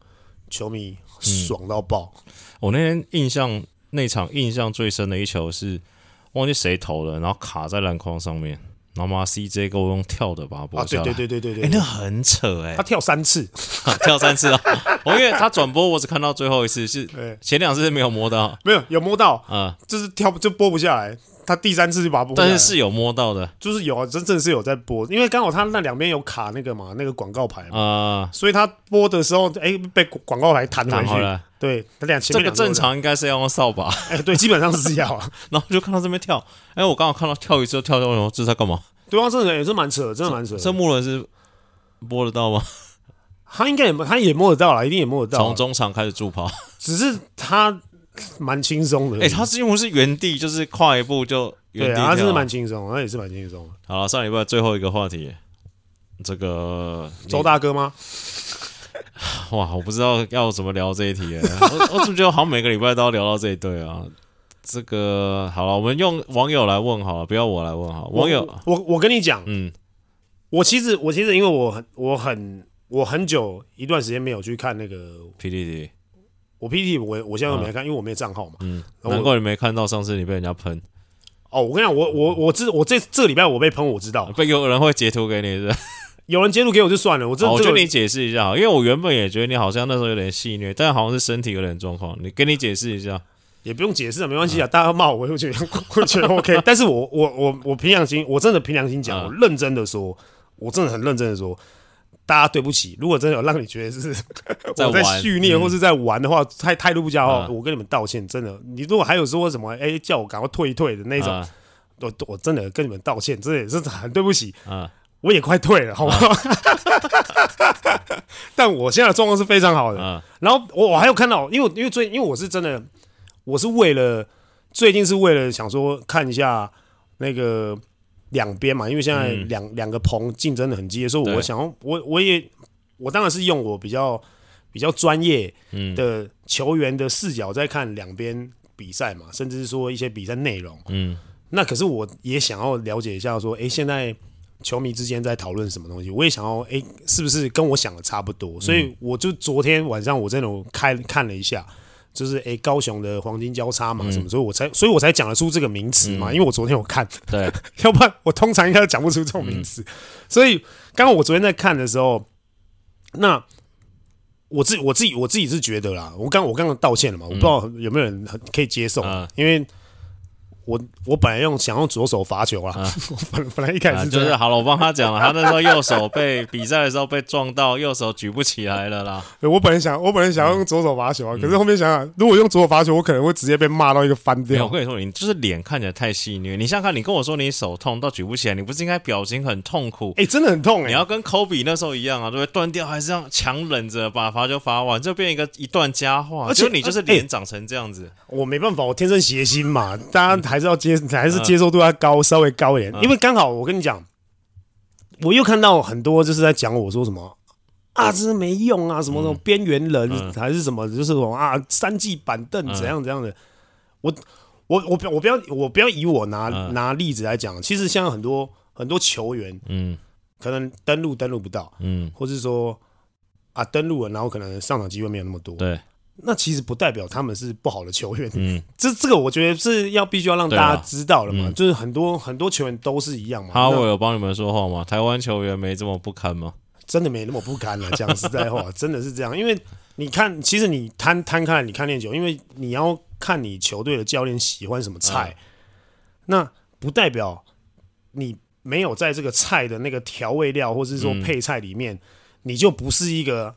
球迷爽到爆！嗯、我那天印象那场印象最深的一球是忘记谁投了，然后卡在篮筐上面，然后嘛 CJ 给我用跳的把它拨下来。对对对对对对，哎，那很扯哎，他跳三次，跳三次啊！我因为他转播，我只看到最后一次，是前两次是没有摸到，没有有摸到啊，就是跳就拨不下来。他第三次就把它拨，但是是有摸到的，就是有啊，真正是有在播，因为刚好他那两边有卡那个嘛，那个广告牌嘛，啊，所以他播的时候，哎，被广告牌弹回去，对，他俩前面这个正常应该是要用扫把，哎，对，基本上是这样。啊，然后就看到这边跳，哎，我刚好看到跳一次跳跳，这是在干嘛？对啊，这个也是蛮扯的，真的蛮扯。这木轮是摸得到吗？他应该也他也摸得到了，一定也摸得到。从中场开始助跑，只是他蛮轻松的。哎、欸，他几乎是原地，就是跨一步就原地。对啊，他真的蛮轻松，他也是蛮轻松。好了，上礼拜最后一个话题，这个周大哥吗？哇，我不知道要怎么聊这一题。我我怎么觉得好像每个礼拜都要聊到这一对啊？这个好了，我们用网友来问好了，不要我来问好。网友，我我，我跟你讲，嗯，我其实我其实因为我很我很。我很久一段时间没有去看那个 PTT，我 PTT 我我现在都没看，因为我没有账号嘛。嗯，难怪你没看到上次你被人家喷。哦，我跟你讲，我我我知我这这礼拜我被喷，我知道。被有人会截图给你是？有人截图给我就算了，我这我跟你解释一下，因为我原本也觉得你好像那时候有点戏虐，但好像是身体有点状况。你跟你解释一下，也不用解释啊，没关系啊，大家骂我，我就觉得 我觉得 OK。但是我我我我凭良心，我真的凭良心讲，我认真的说，我真的很认真的说。大家对不起，如果真的有让你觉得是 我在训练或是在玩的话，态态度不佳的话，我跟你们道歉。真的，你如果还有说什么，哎，叫我赶快退一退的那种，我我真的跟你们道歉，真的也是很对不起。我也快退了，好不好？但我现在的状况是非常好的。然后我我还有看到，因为因为最因为我是真的，我是为了最近是为了想说看一下那个。两边嘛，因为现在两两、嗯、个棚竞争的很激烈，所以我想要我我也我当然是用我比较比较专业的球员的视角在看两边比赛嘛，甚至是说一些比赛内容。嗯，那可是我也想要了解一下说，哎，现在球迷之间在讨论什么东西？我也想要哎、欸，是不是跟我想的差不多？所以我就昨天晚上我这种开看了一下。就是诶、欸，高雄的黄金交叉嘛，什么，嗯、所以我才，所以我才讲得出这个名词嘛，嗯、因为我昨天有看，对，要不然我通常应该讲不出这种名词。嗯、所以刚刚我昨天在看的时候，那我自我自己我自己是觉得啦，我刚我刚刚道歉了嘛，我不知道有没有人可以接受，嗯、因为。我我本来用想用左手罚球啦，我 本本来一开始就是好了，我帮他讲了，他那时候右手被 比赛的时候被撞到，右手举不起来了啦。我本来想我本来想要用左手罚球啊，可是后面想想，如果用左手罚球，我可能会直接被骂到一个翻掉。我跟你说，你就是脸看起来太戏谑。你想想看，你跟我说你手痛到举不起来，你不是应该表情很痛苦？哎，真的很痛哎！你要跟科比那时候一样啊，对不对？断掉还是这样强忍着把罚球罚完，就变一个一段佳话。而且你就是脸长成这样子，我没办法，我天生邪心嘛，大家还是要接还是接受度要高，稍微高一点，因为刚好我跟你讲，我又看到很多就是在讲我说什么啊，这是没用啊，什么什么边缘人还是什么，就是什么啊，三季板凳怎样怎样的。我我我不我不要我不要以我拿拿例子来讲，其实像很多很多球员，嗯，可能登录登录不到，嗯，或是说啊登录了，然后可能上场机会没有那么多，对。那其实不代表他们是不好的球员，嗯，这这个我觉得是要必须要让大家知道的嘛，就是很多很多球员都是一样嘛。哈维有帮你们说话吗？台湾球员没这么不堪吗？真的没那么不堪了，讲实在话，真的是这样。因为你看，其实你摊摊开来，你看练球，因为你要看你球队的教练喜欢什么菜，那不代表你没有在这个菜的那个调味料或是说配菜里面，你就不是一个。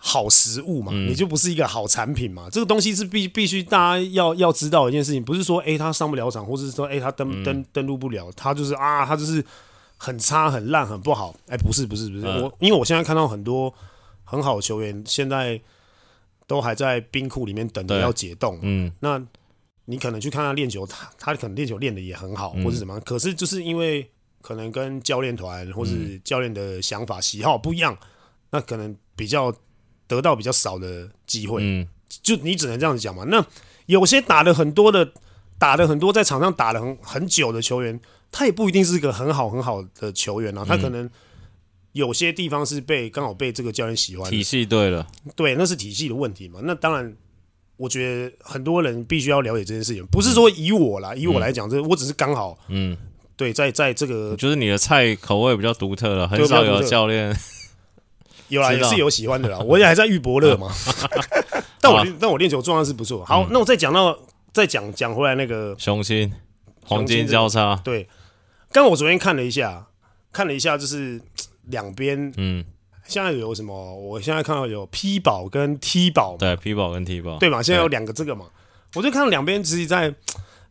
好食物嘛，嗯、你就不是一个好产品嘛。这个东西是必必须大家要要知道的一件事情，不是说哎、欸、他上不了场，或者是说哎、欸、他登登登录不了，他就是啊他就是很差很烂很不好。哎、欸，不是不是不是，嗯、我因为我现在看到很多很好的球员，现在都还在冰库里面等着要解冻。嗯，那你可能去看他练球，他他可能练球练的也很好，或者什么，嗯、可是就是因为可能跟教练团或是教练的想法喜好不一样，那可能比较。得到比较少的机会，嗯，就你只能这样子讲嘛。那有些打的很多的，打的很多，在场上打了很很久的球员，他也不一定是一个很好很好的球员啊。他可能有些地方是被刚好被这个教练喜欢，体系对了，对，那是体系的问题嘛。那当然，我觉得很多人必须要了解这件事情，不是说以我来以我来讲，这我只是刚好，嗯，对，在在这个就是你的菜口味比较独特了，很少有教练。有啦，也是有喜欢的啦。我也还在玉伯乐嘛，但我但我练球状态是不错。好，那我再讲到再讲讲回来那个雄心，黄金交叉。对，刚我昨天看了一下，看了一下，就是 两边，嗯，现在有什么？我现在看到有 P 宝跟 T 宝，对，P 宝跟 T 宝，对嘛？现在有两个这个嘛，我就看到两边自己在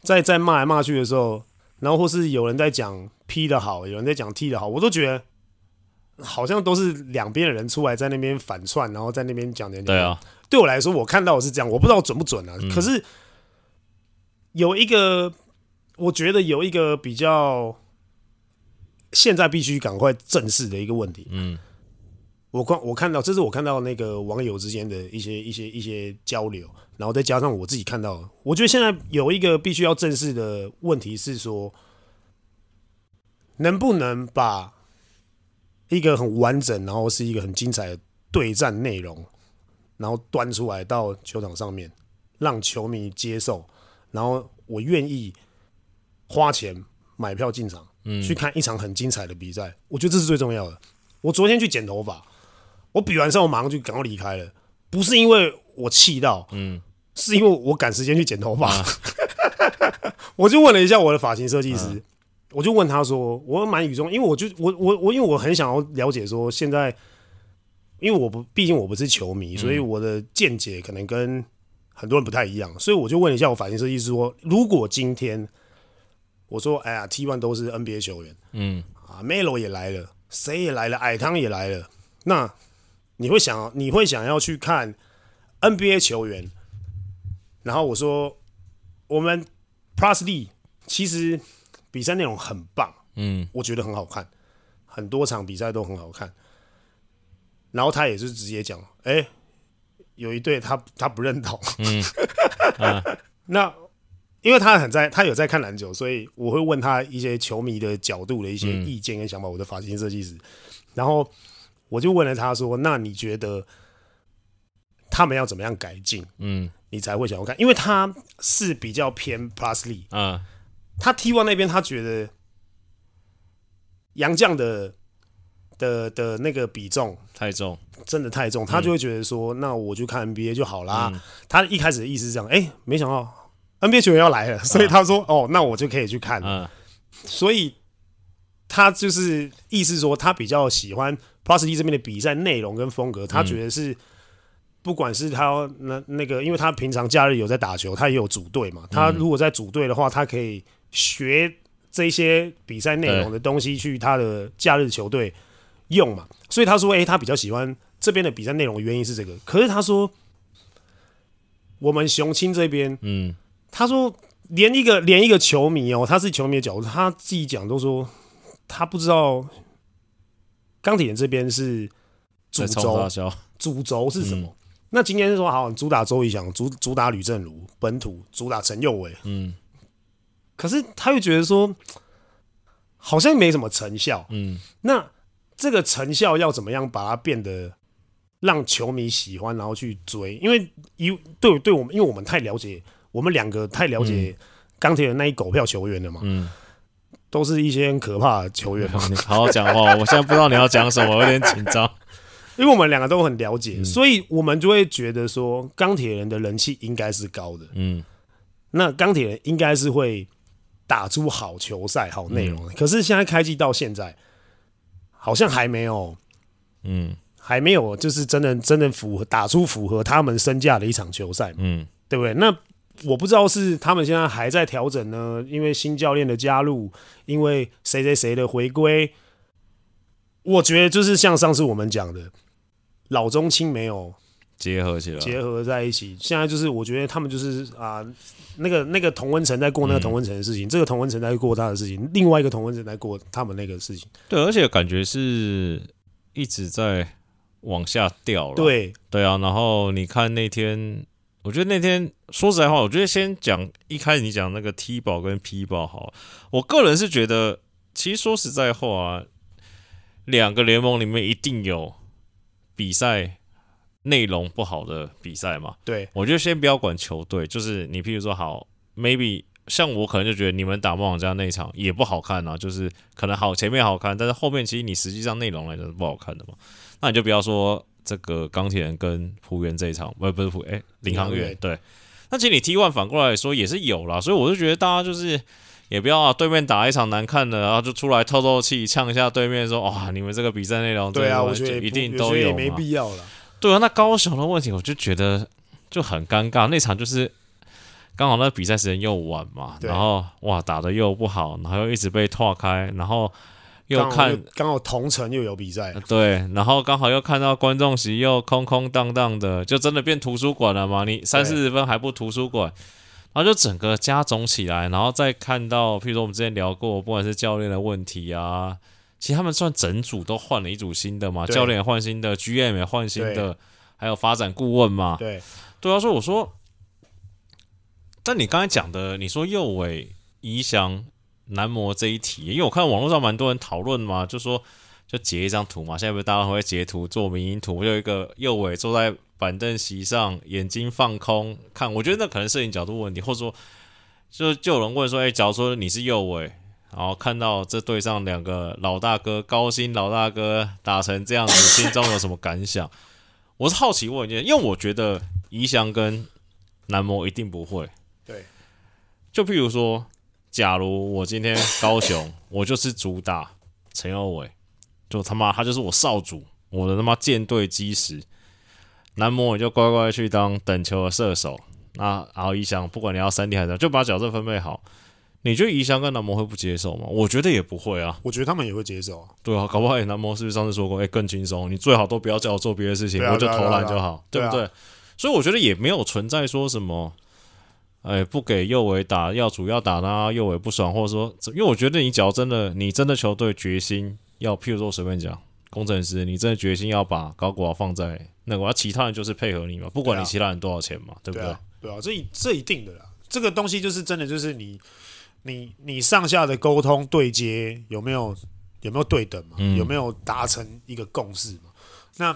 在在骂来骂去的时候，然后或是有人在讲 P 的好，有人在讲 T 的好，我都觉得。好像都是两边的人出来在那边反串，然后在那边讲点点。对啊，对我来说，我看到的是这样，我不知道准不准啊。嗯、可是有一个，我觉得有一个比较现在必须赶快正视的一个问题。嗯，我看我看到，这是我看到那个网友之间的一些一些一些交流，然后再加上我自己看到的，我觉得现在有一个必须要正视的问题是说，能不能把。一个很完整，然后是一个很精彩的对战内容，然后端出来到球场上面，让球迷接受，然后我愿意花钱买票进场，嗯，去看一场很精彩的比赛。我觉得这是最重要的。我昨天去剪头发，我比完赛我马上就赶快离开了，不是因为我气到，嗯，是因为我赶时间去剪头发。啊、我就问了一下我的发型设计师。啊我就问他说：“我蛮语重，因为我就我我我，因为我很想要了解说现在，因为我不，毕竟我不是球迷，所以我的见解可能跟很多人不太一样，所以我就问了一下我发型设计师说：如果今天我说，哎呀，T one 都是 NBA 球员，嗯啊，Melo 也来了，谁也来了，矮汤也来了，那你会想你会想要去看 NBA 球员？然后我说，我们 Plus Lee 其实。”比赛内容很棒，嗯，我觉得很好看，很多场比赛都很好看。然后他也是直接讲，哎、欸，有一队他他不认同，嗯，啊、那因为他很在，他有在看篮球，所以我会问他一些球迷的角度的一些意见跟想法。我的发型设计师，然后我就问了他说：“那你觉得他们要怎么样改进？嗯，你才会想要看？因为他是比较偏 Plus Lee 啊。”他 T1 那边，他觉得杨绛的的的那个比重太重，真的太重，他就会觉得说，嗯、那我就看 NBA 就好啦。嗯、他一开始的意思是这样，哎、欸，没想到 NBA 球员要来了，所以他说，啊、哦，那我就可以去看。啊、所以他就是意思说，他比较喜欢 Plus Lee 这边的比赛内容跟风格，他觉得是。不管是他那那个，因为他平常假日有在打球，他也有组队嘛。他如果在组队的话，他可以学这些比赛内容的东西去他的假日球队用嘛。所以他说：“诶，他比较喜欢这边的比赛内容，原因是这个。”可是他说：“我们雄青这边，嗯，他说连一个连一个球迷哦，他是球迷的角度，他自己讲都说他不知道钢铁人这边是主轴，主轴是什么。”那今天是说好主打周仪翔，主主打吕正如，本土主打陈佑伟，嗯，可是他又觉得说好像没什么成效，嗯，那这个成效要怎么样把它变得让球迷喜欢，然后去追？因为一对对我们，因为我们太了解，我们两个太了解钢铁人那一狗票球员了嘛，嗯，都是一些很可怕的球员。你 好好讲话，我现在不知道你要讲什么，我有点紧张。因为我们两个都很了解，嗯、所以我们就会觉得说，钢铁人的人气应该是高的。嗯，那钢铁人应该是会打出好球赛、好内容。嗯、可是现在开季到现在，好像还没有，嗯，还没有，就是真的真的符合打出符合他们身价的一场球赛。嗯，对不对？那我不知道是他们现在还在调整呢，因为新教练的加入，因为谁谁谁的回归，我觉得就是像上次我们讲的。老中青没有结合起来，结合在一起。现在就是，我觉得他们就是啊，那个那个同温层在过那个同温层的事情，嗯、这个同温层在过他的事情，另外一个同温层在过他们那个事情。对，而且感觉是一直在往下掉了。对，对啊。然后你看那天，我觉得那天说实在话，我觉得先讲一开始你讲那个 T 宝跟 P 宝好，我个人是觉得，其实说实在话，啊两个联盟里面一定有。比赛内容不好的比赛嘛？对，我就先不要管球队，就是你，譬如说好，maybe 像我可能就觉得你们打梦想家那一场也不好看啊，就是可能好前面好看，但是后面其实你实际上内容来讲是不好看的嘛。那你就不要说这个钢铁人跟璞园这一场，不不是璞哎领航员对。那其实你 T one 反过来说也是有啦，所以我就觉得大家就是也不要啊，对面打一场难看的，然后就出来透透气，呛一下对面说哇，你们这个比赛内容对啊，我觉得一定都有，也没必要了。对啊，那高雄的问题，我就觉得就很尴尬。那场就是刚好那比赛时间又晚嘛，然后哇打的又不好，然后又一直被拓开，然后又看刚好同城又有比赛，对，然后刚好又看到观众席又空空荡荡的，就真的变图书馆了嘛？你三四十分还不图书馆，然后就整个加总起来，然后再看到，譬如说我们之前聊过，不管是教练的问题啊。其实他们算整组都换了一组新的嘛，教练也换新的，GM 也换新的，还有发展顾问嘛。对，对啊，所以我说，但你刚才讲的，你说右尾宜翔男模这一题，因为我看网络上蛮多人讨论嘛，就说就截一张图嘛，现在不是大家会截图做迷因图，就有一个右尾坐在板凳席上，眼睛放空看，我觉得那可能摄影角度问题，或者说就就有人问说，哎、欸，假如说你是右尾。然后看到这队上两个老大哥，高薪老大哥打成这样子，心中有什么感想？我是好奇问一件，因为我觉得宜翔跟男模一定不会。对，就譬如说，假如我今天高雄，我就是主打陈耀伟，就他妈他就是我少主，我的他妈舰队基石。男模你就乖乖去当等球的射手，那然后宜翔不管你要三 D 还是，就把角色分配好。你觉得宜香跟男模会不接受吗？我觉得也不会啊。我觉得他们也会接受啊。对啊，搞不好男模是不是上次说过？哎、欸，更轻松，你最好都不要叫我做别的事情，啊、我就投篮就好，对，不对？所以我觉得也没有存在说什么，哎、欸，不给右尾打，要主要打他右尾不爽，或者说，因为我觉得你只要真的，你真的球队决心要，譬如说随便讲，工程师，你真的决心要把高国豪放在那个，其他人就是配合你嘛，不管你其他人多少钱嘛，对，不对？对啊，对啊，这一这一定的啦，这个东西就是真的，就是你。你你上下的沟通对接有没有有没有对等嘛？嗯、有没有达成一个共识嘛？那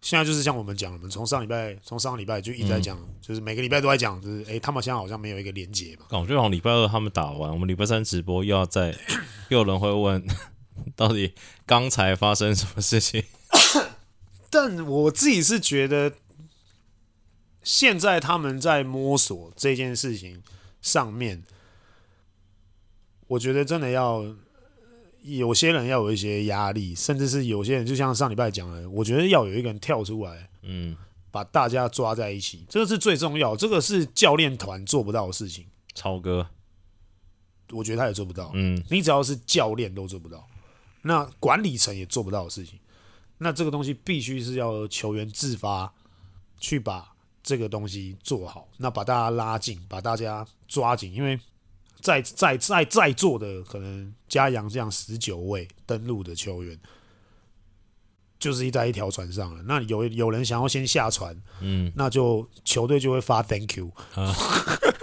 现在就是像我们讲，我们从上礼拜从上个礼拜就一直在讲，嗯、就是每个礼拜都在讲，就是哎、欸，他们现在好像没有一个连接嘛。我觉得好像礼拜二他们打完，我们礼拜三直播又要再 又有人会问，到底刚才发生什么事情？但我自己是觉得，现在他们在摸索这件事情上面。我觉得真的要有些人要有一些压力，甚至是有些人就像上礼拜讲的，我觉得要有一个人跳出来，嗯，把大家抓在一起，这个是最重要，这个是教练团做不到的事情。超哥，我觉得他也做不到，嗯，你只要是教练都做不到，那管理层也做不到的事情，那这个东西必须是要球员自发去把这个东西做好，那把大家拉近，把大家抓紧，因为。在在在在座的可能嘉阳这样十九位登陆的球员，就是一在一条船上了。那有有人想要先下船，嗯，那就球队就会发 Thank you。啊、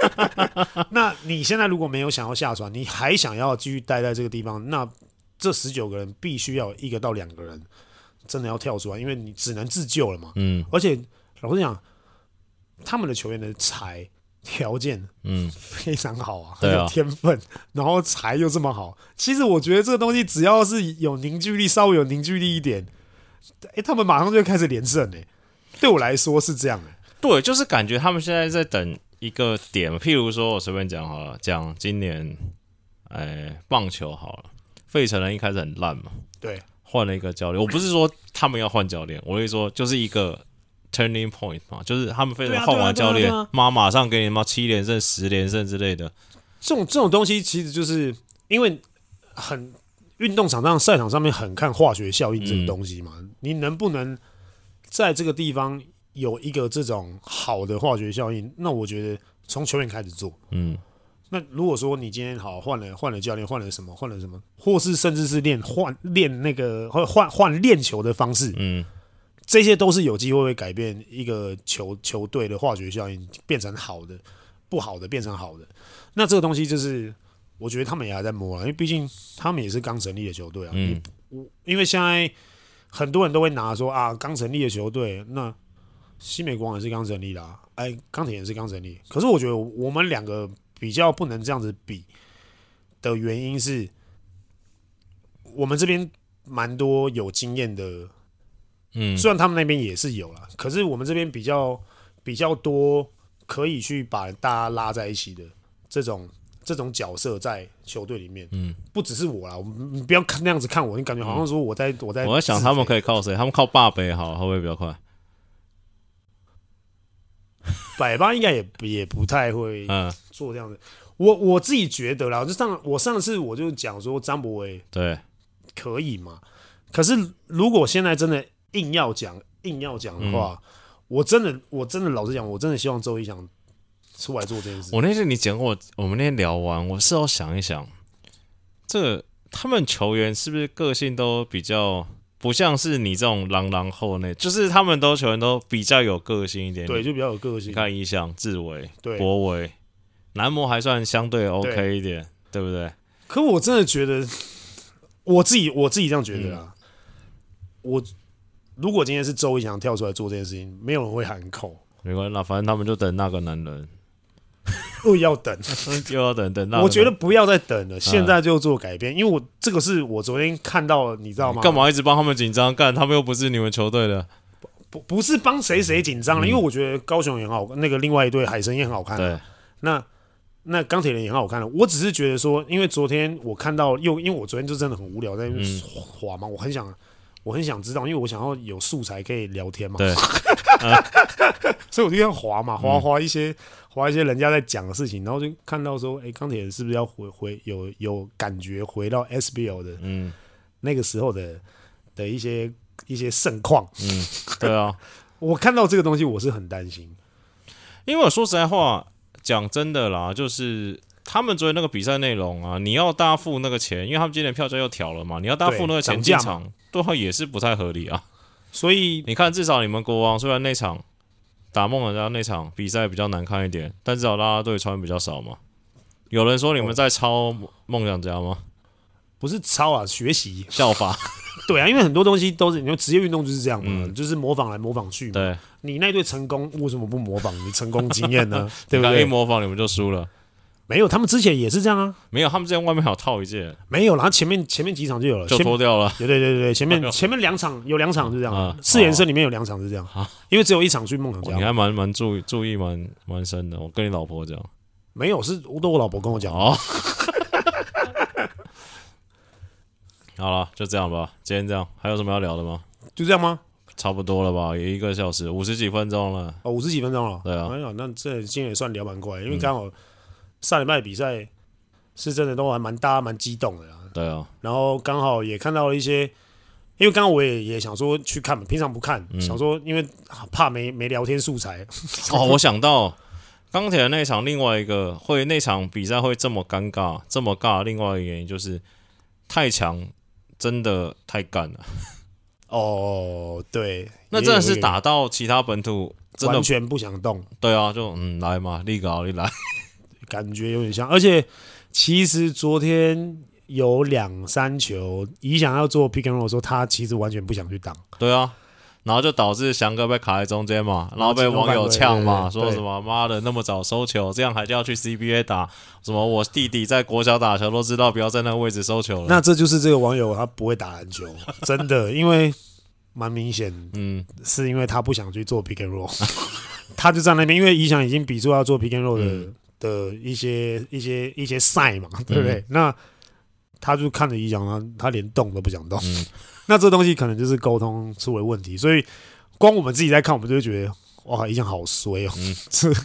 那你现在如果没有想要下船，你还想要继续待在这个地方，那这十九个人必须要一个到两个人真的要跳出来，因为你只能自救了嘛。嗯，而且老实讲，他们的球员的才。条件嗯非常好啊，很有天分，然后才又这么好。其实我觉得这个东西只要是有凝聚力，稍微有凝聚力一点，哎，他们马上就会开始连胜哎。对我来说是这样的，对，就是感觉他们现在在等一个点。譬如说我随便讲好了，讲今年哎棒球好了，费城人一开始很烂嘛，对，换了一个教练。我不是说他们要换教练，我跟你说就是一个。Turning point 嘛，就是他们非常换完教练，妈马上给你妈七连胜、十连胜之类的。这种这种东西，其实就是因为很运动场上、赛场上面很看化学效应这个东西嘛。嗯、你能不能在这个地方有一个这种好的化学效应？那我觉得从球员开始做。嗯，那如果说你今天好换了换了教练，换了什么换了什么，或是甚至是练换练那个或换换练球的方式，嗯。这些都是有机会会改变一个球球队的化学效应，变成好的，不好的变成好的。那这个东西就是，我觉得他们也还在摸啊，因为毕竟他们也是刚成立的球队啊。嗯。因为现在很多人都会拿说啊，刚成立的球队，那西美国王也是刚成立的啊，哎，钢铁也是刚成立。可是我觉得我们两个比较不能这样子比的原因是，我们这边蛮多有经验的。嗯，虽然他们那边也是有啦，可是我们这边比较比较多可以去把大家拉在一起的这种这种角色在球队里面，嗯，不只是我啦，我你不要看那样子看我，你感觉好像说我在、嗯、我在，我在想他们可以靠谁？他们靠霸杯好，会不会比较快？百八应该也也不太会做这样子。嗯、我我自己觉得啦，就上我上次我就讲说张博威对可以嘛？可是如果现在真的硬要讲硬要讲的话，嗯、我真的我真的老实讲，我真的希望周一翔。出来做这件事。我那天你讲我，我们那天聊完，我事后想一想，这个他们球员是不是个性都比较不像是你这种狼狼后那，就是他们都球员都比较有个性一点点。对，就比较有个性。你看一翔、志伟、对博伟、男模还算相对 OK 一点，对，对不对？可我真的觉得，我自己我自己这样觉得啊。嗯、我如果今天是周一翔跳出来做这件事情，没有人会喊口。没关系，那反正他们就等那个男人。又要等，又要等等。那我觉得不要再等了，现在就做改变。因为我这个是我昨天看到，你知道吗？干嘛一直帮他们紧张？干，他们又不是你们球队的，不不是帮谁谁紧张了。因为我觉得高雄也很好，那个另外一队海神也很好看。对，那那钢铁人也很好看了。我只是觉得说，因为昨天我看到又，因为我昨天就真的很无聊在那边滑嘛，我很想，我很想知道，因为我想要有素材可以聊天嘛。对，所以我就这样滑嘛，划划一些。花一些人家在讲的事情，然后就看到说，哎、欸，钢铁人是不是要回回有有感觉回到 SBL 的，嗯，那个时候的的一些一些盛况，嗯，对啊，我看到这个东西我是很担心，因为我说实在话，讲真的啦，就是他们昨天那个比赛内容啊，你要大家付那个钱，因为他们今年票价又调了嘛，你要大家付那个钱进场，对话也是不太合理啊，所以你看，至少你们国王虽然那场。打梦想家那场比赛比较难看一点，但至少啦啦队穿比较少嘛。有人说你们在抄梦想家吗？不是抄啊，学习效法。对啊，因为很多东西都是你说职业运动就是这样嘛，嗯、就是模仿来模仿去嘛。对，你那队成功为什么不模仿你成功经验呢？对不对？一模仿你们就输了。没有，他们之前也是这样啊。没有，他们之前外面还有套一件。没有，然后前面前面几场就有了，就脱掉了。对对对对，前面前面两场有两场是这样，四连胜里面有两场是这样。啊，因为只有一场去梦想家。你还蛮蛮注意注意蛮蛮深的。我跟你老婆讲，没有，是都我老婆跟我讲。哦。好了，就这样吧。今天这样，还有什么要聊的吗？就这样吗？差不多了吧，也一个小时五十几分钟了。哦，五十几分钟了。对啊。哎呀，那这今天也算聊蛮快，因为刚好。上礼拜比赛是真的都还蛮大家蛮激动的啦，对啊，然后刚好也看到了一些，因为刚刚我也也想说去看嘛，平常不看，嗯、想说因为怕没没聊天素材。哦，我想到钢铁的那场另外一个会那场比赛会这么尴尬这么尬，另外一个原因就是太强，真的太干了。哦，对，那真的是打到其他本土真的完全不想动。对啊，就嗯来嘛，立搞你来。感觉有点像，而且其实昨天有两三球，乙想要做 pick and roll 说他其实完全不想去挡。对啊，然后就导致翔哥被卡在中间嘛，然后被网友呛嘛，说什么妈的那么早收球，这样还叫去 CBA 打？什么我弟弟在国小打球都知道不要在那个位置收球了。那这就是这个网友他不会打篮球，真的，因为蛮明显，嗯，是因为他不想去做 pick and roll，他就在那边，因为乙翔已经比出要做 pick and roll 的。嗯的一些一些一些赛嘛，对不对？嗯、那他就看着一翔，他他连动都不想动。嗯、那这东西可能就是沟通出了问题，所以光我们自己在看，我们就会觉得哇，一翔好衰哦，嗯、是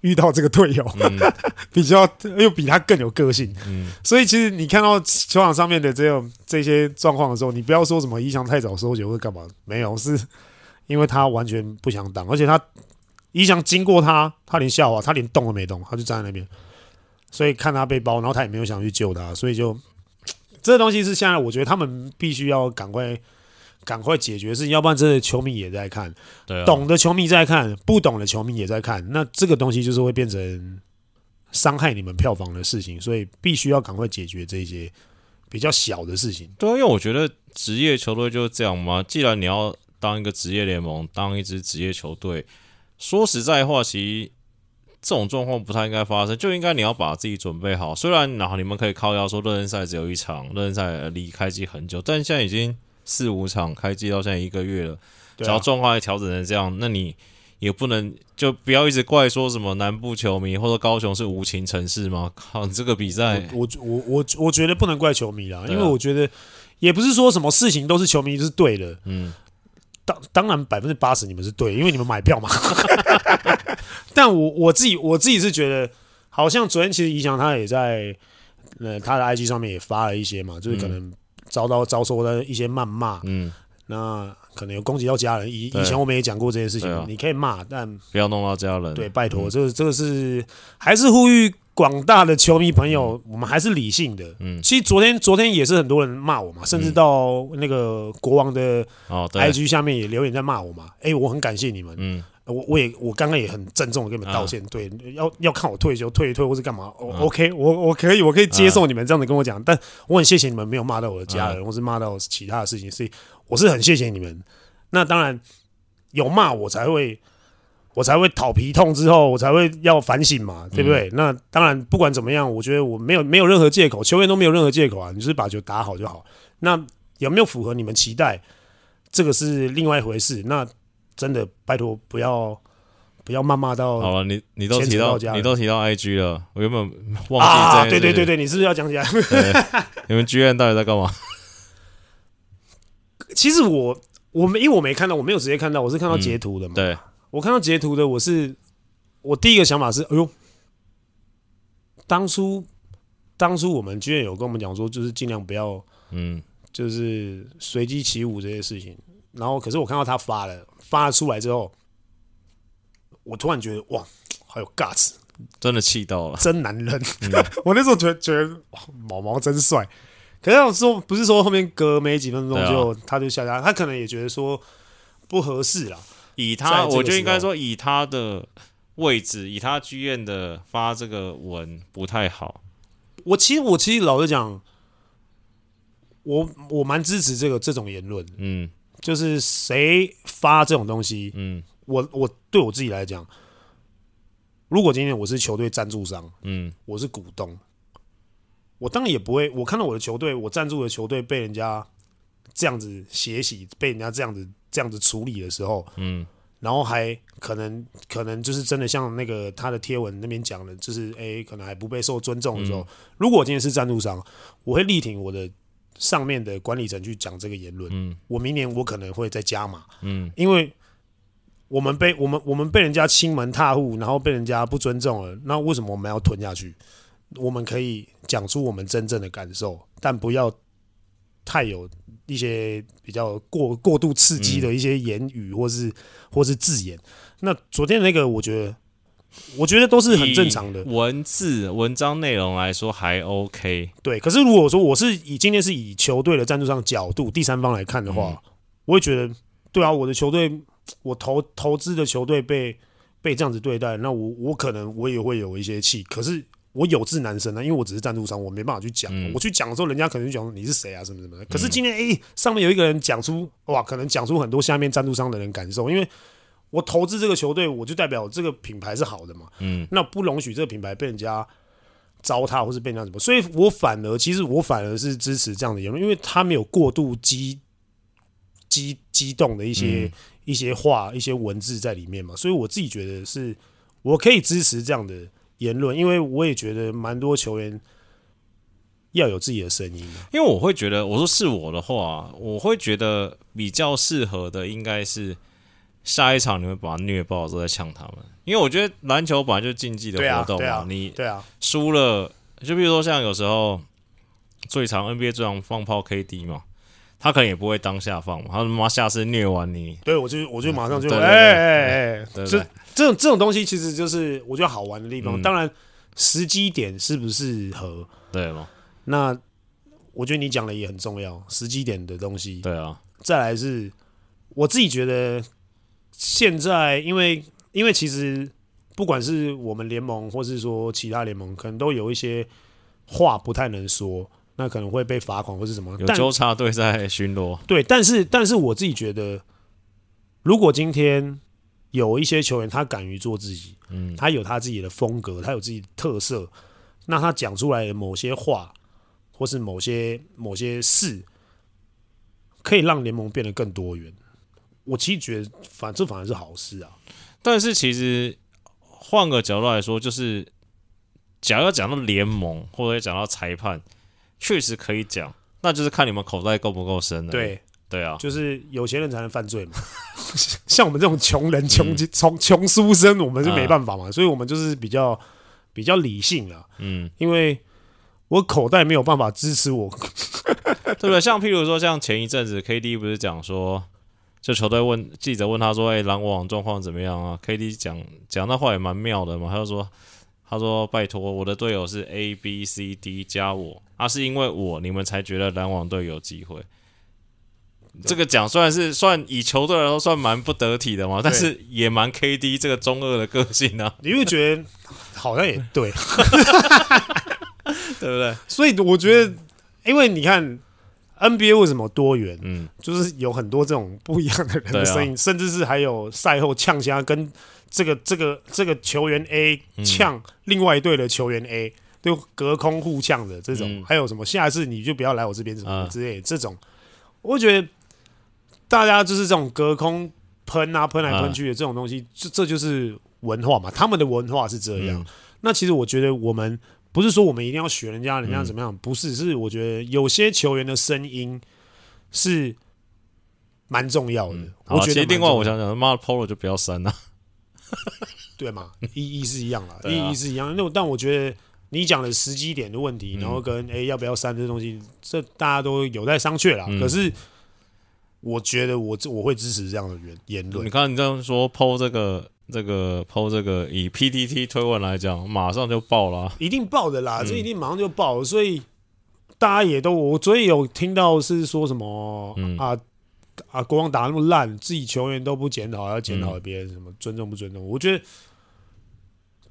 遇到这个队友，嗯、比较又比他更有个性。嗯、所以其实你看到球场上面的这种这些状况的时候，你不要说什么一翔太早收球会干嘛，没有，是因为他完全不想挡，而且他。乙翔经过他，他连笑话，他连动都没动，他就站在那边，所以看他被包，然后他也没有想去救他，所以就这东西是现在我觉得他们必须要赶快赶快解决的事情，要不然真的球迷也在看，对啊，懂的球迷在看，不懂的球迷也在看，那这个东西就是会变成伤害你们票房的事情，所以必须要赶快解决这些比较小的事情。对啊，因为我觉得职业球队就是这样嘛，既然你要当一个职业联盟，当一支职业球队。说实在话，其实这种状况不太应该发生，就应该你要把自己准备好。虽然然后你们可以靠腰说热身赛只有一场，热身赛离开机很久，但现在已经四五场开机到现在一个月了，只要状况还调整成这样，那你也不能就不要一直怪说什么南部球迷或者高雄是无情城市吗？靠，这个比赛，我我我我觉得不能怪球迷啦，因为我觉得也不是说什么事情都是球迷是对的。嗯，当当然百分之八十你们是对，因为你们买票嘛。但我我自己我自己是觉得，好像昨天其实怡翔他也在呃他的 IG 上面也发了一些嘛，就是可能遭到遭受的一些谩骂。嗯。那可能有攻击到家人，以以前我们也讲过这件事情，啊、你可以骂，但不要弄到家人。对，拜托，嗯、这个这个是还是呼吁广大的球迷朋友，嗯、我们还是理性的。嗯，其实昨天昨天也是很多人骂我嘛，甚至到那个国王的 IG 下面也留言在骂我嘛。哎、欸，我很感谢你们。嗯，我我也我刚刚也很郑重的跟你们道歉。啊、对，要要看我退休退一退或是干嘛？我、啊、OK，我我可以我可以接受你们这样子跟我讲，啊、但我很谢谢你们没有骂到我的家人，啊、或是骂到其他的事情，所以。我是很谢谢你们，那当然有骂我才会，我才会讨皮痛之后，我才会要反省嘛，对不对？嗯、那当然不管怎么样，我觉得我没有没有任何借口，球员都没有任何借口啊，你就是把球打好就好。那有没有符合你们期待，这个是另外一回事。那真的拜托不要不要谩骂到好了，你你都提到你都提到 IG 了，我原本忘记啊，对对对对，你是不是要讲起来？你们剧院到底在干嘛？其实我我没因为我没看到，我没有直接看到，我是看到截图的嘛。嗯、对，我看到截图的，我是我第一个想法是，哎呦，当初当初我们居然有跟我们讲说，就是尽量不要，嗯，就是随机起舞这些事情。然后，可是我看到他发了发了出来之后，我突然觉得哇，好有 guts，真的气到了，真男人。嗯、我那时候觉得觉得毛毛真帅。可是我说不是说后面隔没几分钟就他就下架，他可能也觉得说不合适啦。以他，我就应该说以他的位置，以他剧院的发这个文不太好。我其实我其实老实讲，我我蛮支持这个这种言论。嗯，就是谁发这种东西，嗯，我我对我自己来讲，如果今天我是球队赞助商，嗯，我是股东。我当然也不会，我看到我的球队，我赞助的球队被人家这样子血洗，被人家这样子这样子处理的时候，嗯，然后还可能可能就是真的像那个他的贴文那边讲的，就是诶、欸，可能还不被受尊重的时候，嗯、如果我今天是赞助商，我会力挺我的上面的管理层去讲这个言论，嗯，我明年我可能会再加码，嗯，因为我们被我们我们被人家亲门踏户，然后被人家不尊重了，那为什么我们要吞下去？我们可以讲出我们真正的感受，但不要太有一些比较过过度刺激的一些言语，或是、嗯、或是字眼。那昨天那个，我觉得，我觉得都是很正常的。文字文章内容来说还 OK，对。可是如果说我是以今天是以球队的赞助商角度，第三方来看的话，嗯、我会觉得，对啊，我的球队，我投投资的球队被被这样子对待，那我我可能我也会有一些气。可是。我有志男生啊，因为我只是赞助商，我没办法去讲。嗯、我去讲的时候，人家可能就讲你是谁啊，什么什么的。可是今天，哎、欸，上面有一个人讲出，哇，可能讲出很多下面赞助商的人感受。因为我投资这个球队，我就代表这个品牌是好的嘛。嗯，那不容许这个品牌被人家糟蹋，或是被人家什么。所以我反而，其实我反而是支持这样的言论，因为他没有过度激激激动的一些、嗯、一些话、一些文字在里面嘛。所以我自己觉得是，我可以支持这样的。言论，因为我也觉得蛮多球员要有自己的声音。因为我会觉得，我说是我的话，我会觉得比较适合的应该是下一场你们把他虐爆之后再呛他们。因为我觉得篮球本来就是竞技的活动嘛，对啊，你对啊输了，就比如说像有时候最长 NBA 最长放炮 KD 嘛，他可能也不会当下放嘛，他他妈下次虐完你，对我就我就马上就哎哎哎，对，对，对。这种这种东西其实就是我觉得好玩的地方。嗯、当然，时机点适不适合，对吗？那我觉得你讲的也很重要，时机点的东西。对啊。再来是，我自己觉得现在，因为因为其实不管是我们联盟，或是说其他联盟，可能都有一些话不太能说，那可能会被罚款或是什么。有纠察队在巡逻。对，但是但是我自己觉得，如果今天。有一些球员，他敢于做自己，嗯，他有他自己的风格，他有自己的特色。那他讲出来的某些话，或是某些某些事，可以让联盟变得更多元。我其实觉得反这反而是好事啊。但是其实换个角度来说，就是假如要讲到联盟或者讲到裁判，确实可以讲，那就是看你们口袋够不够深了。对。对啊，就是有钱人才能犯罪嘛，像我们这种穷人、穷穷穷书生，我们是没办法嘛，嗯、所以我们就是比较比较理性了。嗯，因为我口袋没有办法支持我，对 不对？像譬如说，像前一阵子 KD 不是讲说，就球队问记者问他说：“哎、欸，篮网状况怎么样啊？”KD 讲讲那话也蛮妙的嘛，他就说：“他说拜托，我的队友是 A B C D 加我，啊，是因为我你们才觉得篮网队有机会。”这个讲虽然是算以球队来说算蛮不得体的嘛，但是也蛮 KD 这个中二的个性啊。你会觉得好像也对，对不对？所以我觉得，因为你看 NBA 为什么多元？嗯，就是有很多这种不一样的人的声音，甚至是还有赛后呛虾跟这个这个这个球员 A 呛另外一队的球员 A，就隔空互呛的这种，还有什么下次你就不要来我这边什么之类的这种，我觉得。大家就是这种隔空喷啊，喷来喷去的这种东西，这这就是文化嘛。他们的文化是这样。嗯、那其实我觉得，我们不是说我们一定要学人家，人家怎么样，嗯、不是。是我觉得有些球员的声音是蛮重要的。嗯、我觉得另外我想想，妈的，Polo 就不要删了，对嘛？意义是一样啦，意义是一样。那但我觉得你讲的时机点的问题，然后跟哎、欸、要不要删这东西，这大家都有待商榷啦。嗯、可是。我觉得我我会支持这样的言言论。你看你这样说，PO 这个这个 PO 这个，以 PTT 推文来讲，马上就爆了，一定爆的啦，这一定马上就爆了。所以大家也都，我所以有听到是说什么啊啊，国王打那么烂，自己球员都不检讨，要检讨别人什么尊重不尊重？我觉得，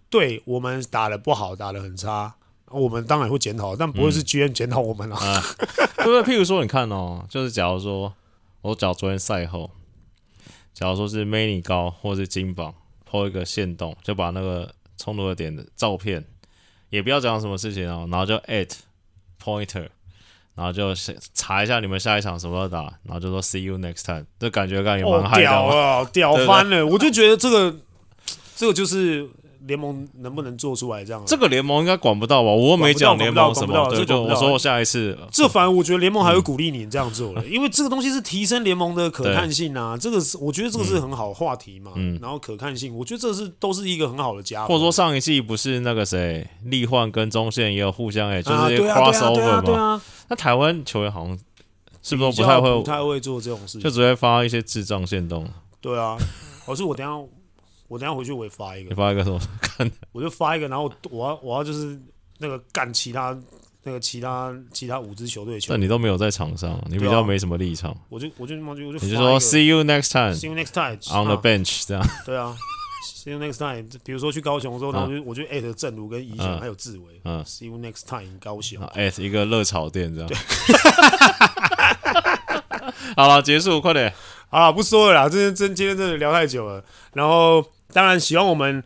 对我们打的不好，打的很差，我们当然会检讨，但不会是 GM 检讨我们啊。对 不对？譬如说，你看哦，就是假如说。我找昨天赛后，假如说是 Manny 高或是金榜 po 一个线动，就把那个冲突的点的照片，也不要讲什么事情哦，然后就 at pointer，然后就查一下你们下一场什么时候打，然后就说 see you next time，这感觉感觉蛮嗨的，屌了，屌翻了！我就觉得这个，这个就是。联盟能不能做出来这样？这个联盟应该管不到吧？我没讲联盟什么，对，就我说我下一次。这反而我觉得联盟还会鼓励你这样做的，因为这个东西是提升联盟的可看性啊。这个是我觉得这个是很好的话题嘛。然后可看性，我觉得这是都是一个很好的加。或者说上一季不是那个谁立焕跟中线也有互相哎，就是 crossover 嘛。那台湾球员好像是不是不太会不太会做这种事情，就直接发一些智障线动。对啊，我是我等下。我等下回去我也发一个，你发一个什么？看，我就发一个，然后我要我要就是那个干其他那个其他其他五支球队球。但你都没有在场上，你比较没什么立场。我就我就我就我就你就说 See you next time，See you next time on the bench 这样。对啊，See you next time。比如说去高雄的时候，然后我就我就艾特正如跟怡翔还有志伟，嗯，See you next time 高雄。艾特一个热炒店这样。好了，结束，快点。啊，不说了啦，这真今天真的聊太久了，然后。当然，希望我们，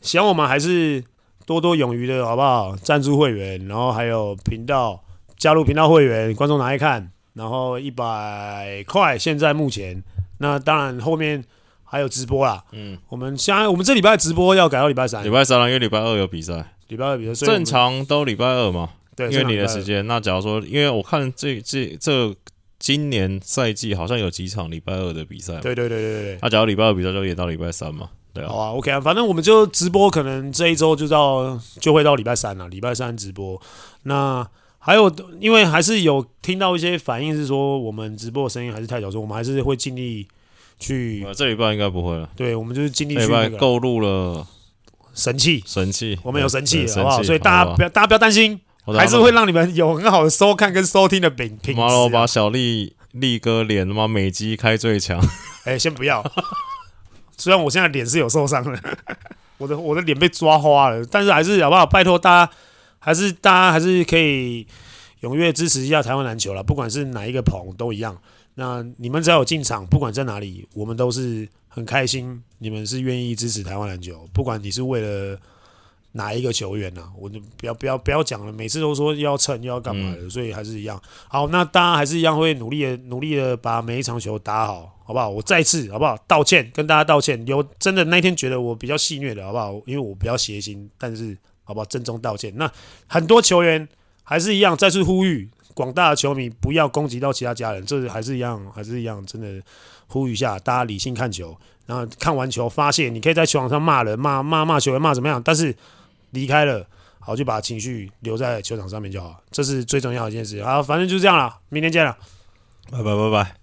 希望我们还是多多勇于的，好不好？赞助会员，然后还有频道加入频道会员，观众拿来看，然后一百块。现在目前，那当然后面还有直播啦。嗯，我们现在我们这礼拜直播要改到礼拜三，礼拜三了，因为礼拜二有比赛，礼拜二比赛，正常都礼拜二嘛。对，因为你的时间。那假如说，因为我看这这这今年赛季好像有几场礼拜二的比赛，对对对对对。那假如礼拜二比赛就演到礼拜三嘛。对啊，好啊，OK 啊，反正我们就直播，可能这一周就到就会到礼拜三了，礼拜三直播。那还有，因为还是有听到一些反应是说，我们直播的声音还是太小声，我们还是会尽力去。这礼拜应该不会了。对，我们就是尽力去。购入了神器，神器，我们有神器，好不好？所以大家不要，大家不要担心，还是会让你们有很好的收看跟收听的品品质。妈了，我把小丽力哥脸他妈美肌开最强。哎，先不要。虽然我现在脸是有受伤 的，我的我的脸被抓花了，但是还是好不好？拜托大家，还是大家还是可以踊跃支持一下台湾篮球了，不管是哪一个棚都一样。那你们只要有进场，不管在哪里，我们都是很开心。你们是愿意支持台湾篮球，不管你是为了哪一个球员呢、啊？我就不要不要不要讲了，每次都说要蹭又要干嘛的，嗯、所以还是一样。好，那大家还是一样会努力的努力的把每一场球打好，好不好？我再次好不好道歉，跟大家道歉。有真的那天觉得我比较戏虐的好不好？因为我比较邪心，但是好不好？郑重道歉。那很多球员还是一样，再次呼吁广大的球迷不要攻击到其他家人，这还是一样，还是一样，真的呼吁一下，大家理性看球，然后看完球发泄，你可以在球场上骂人，骂骂骂球员，骂怎么样？但是。离开了，好，就把情绪留在球场上面就好，这是最重要的一件事。好，反正就是这样了，明天见了，拜拜拜拜。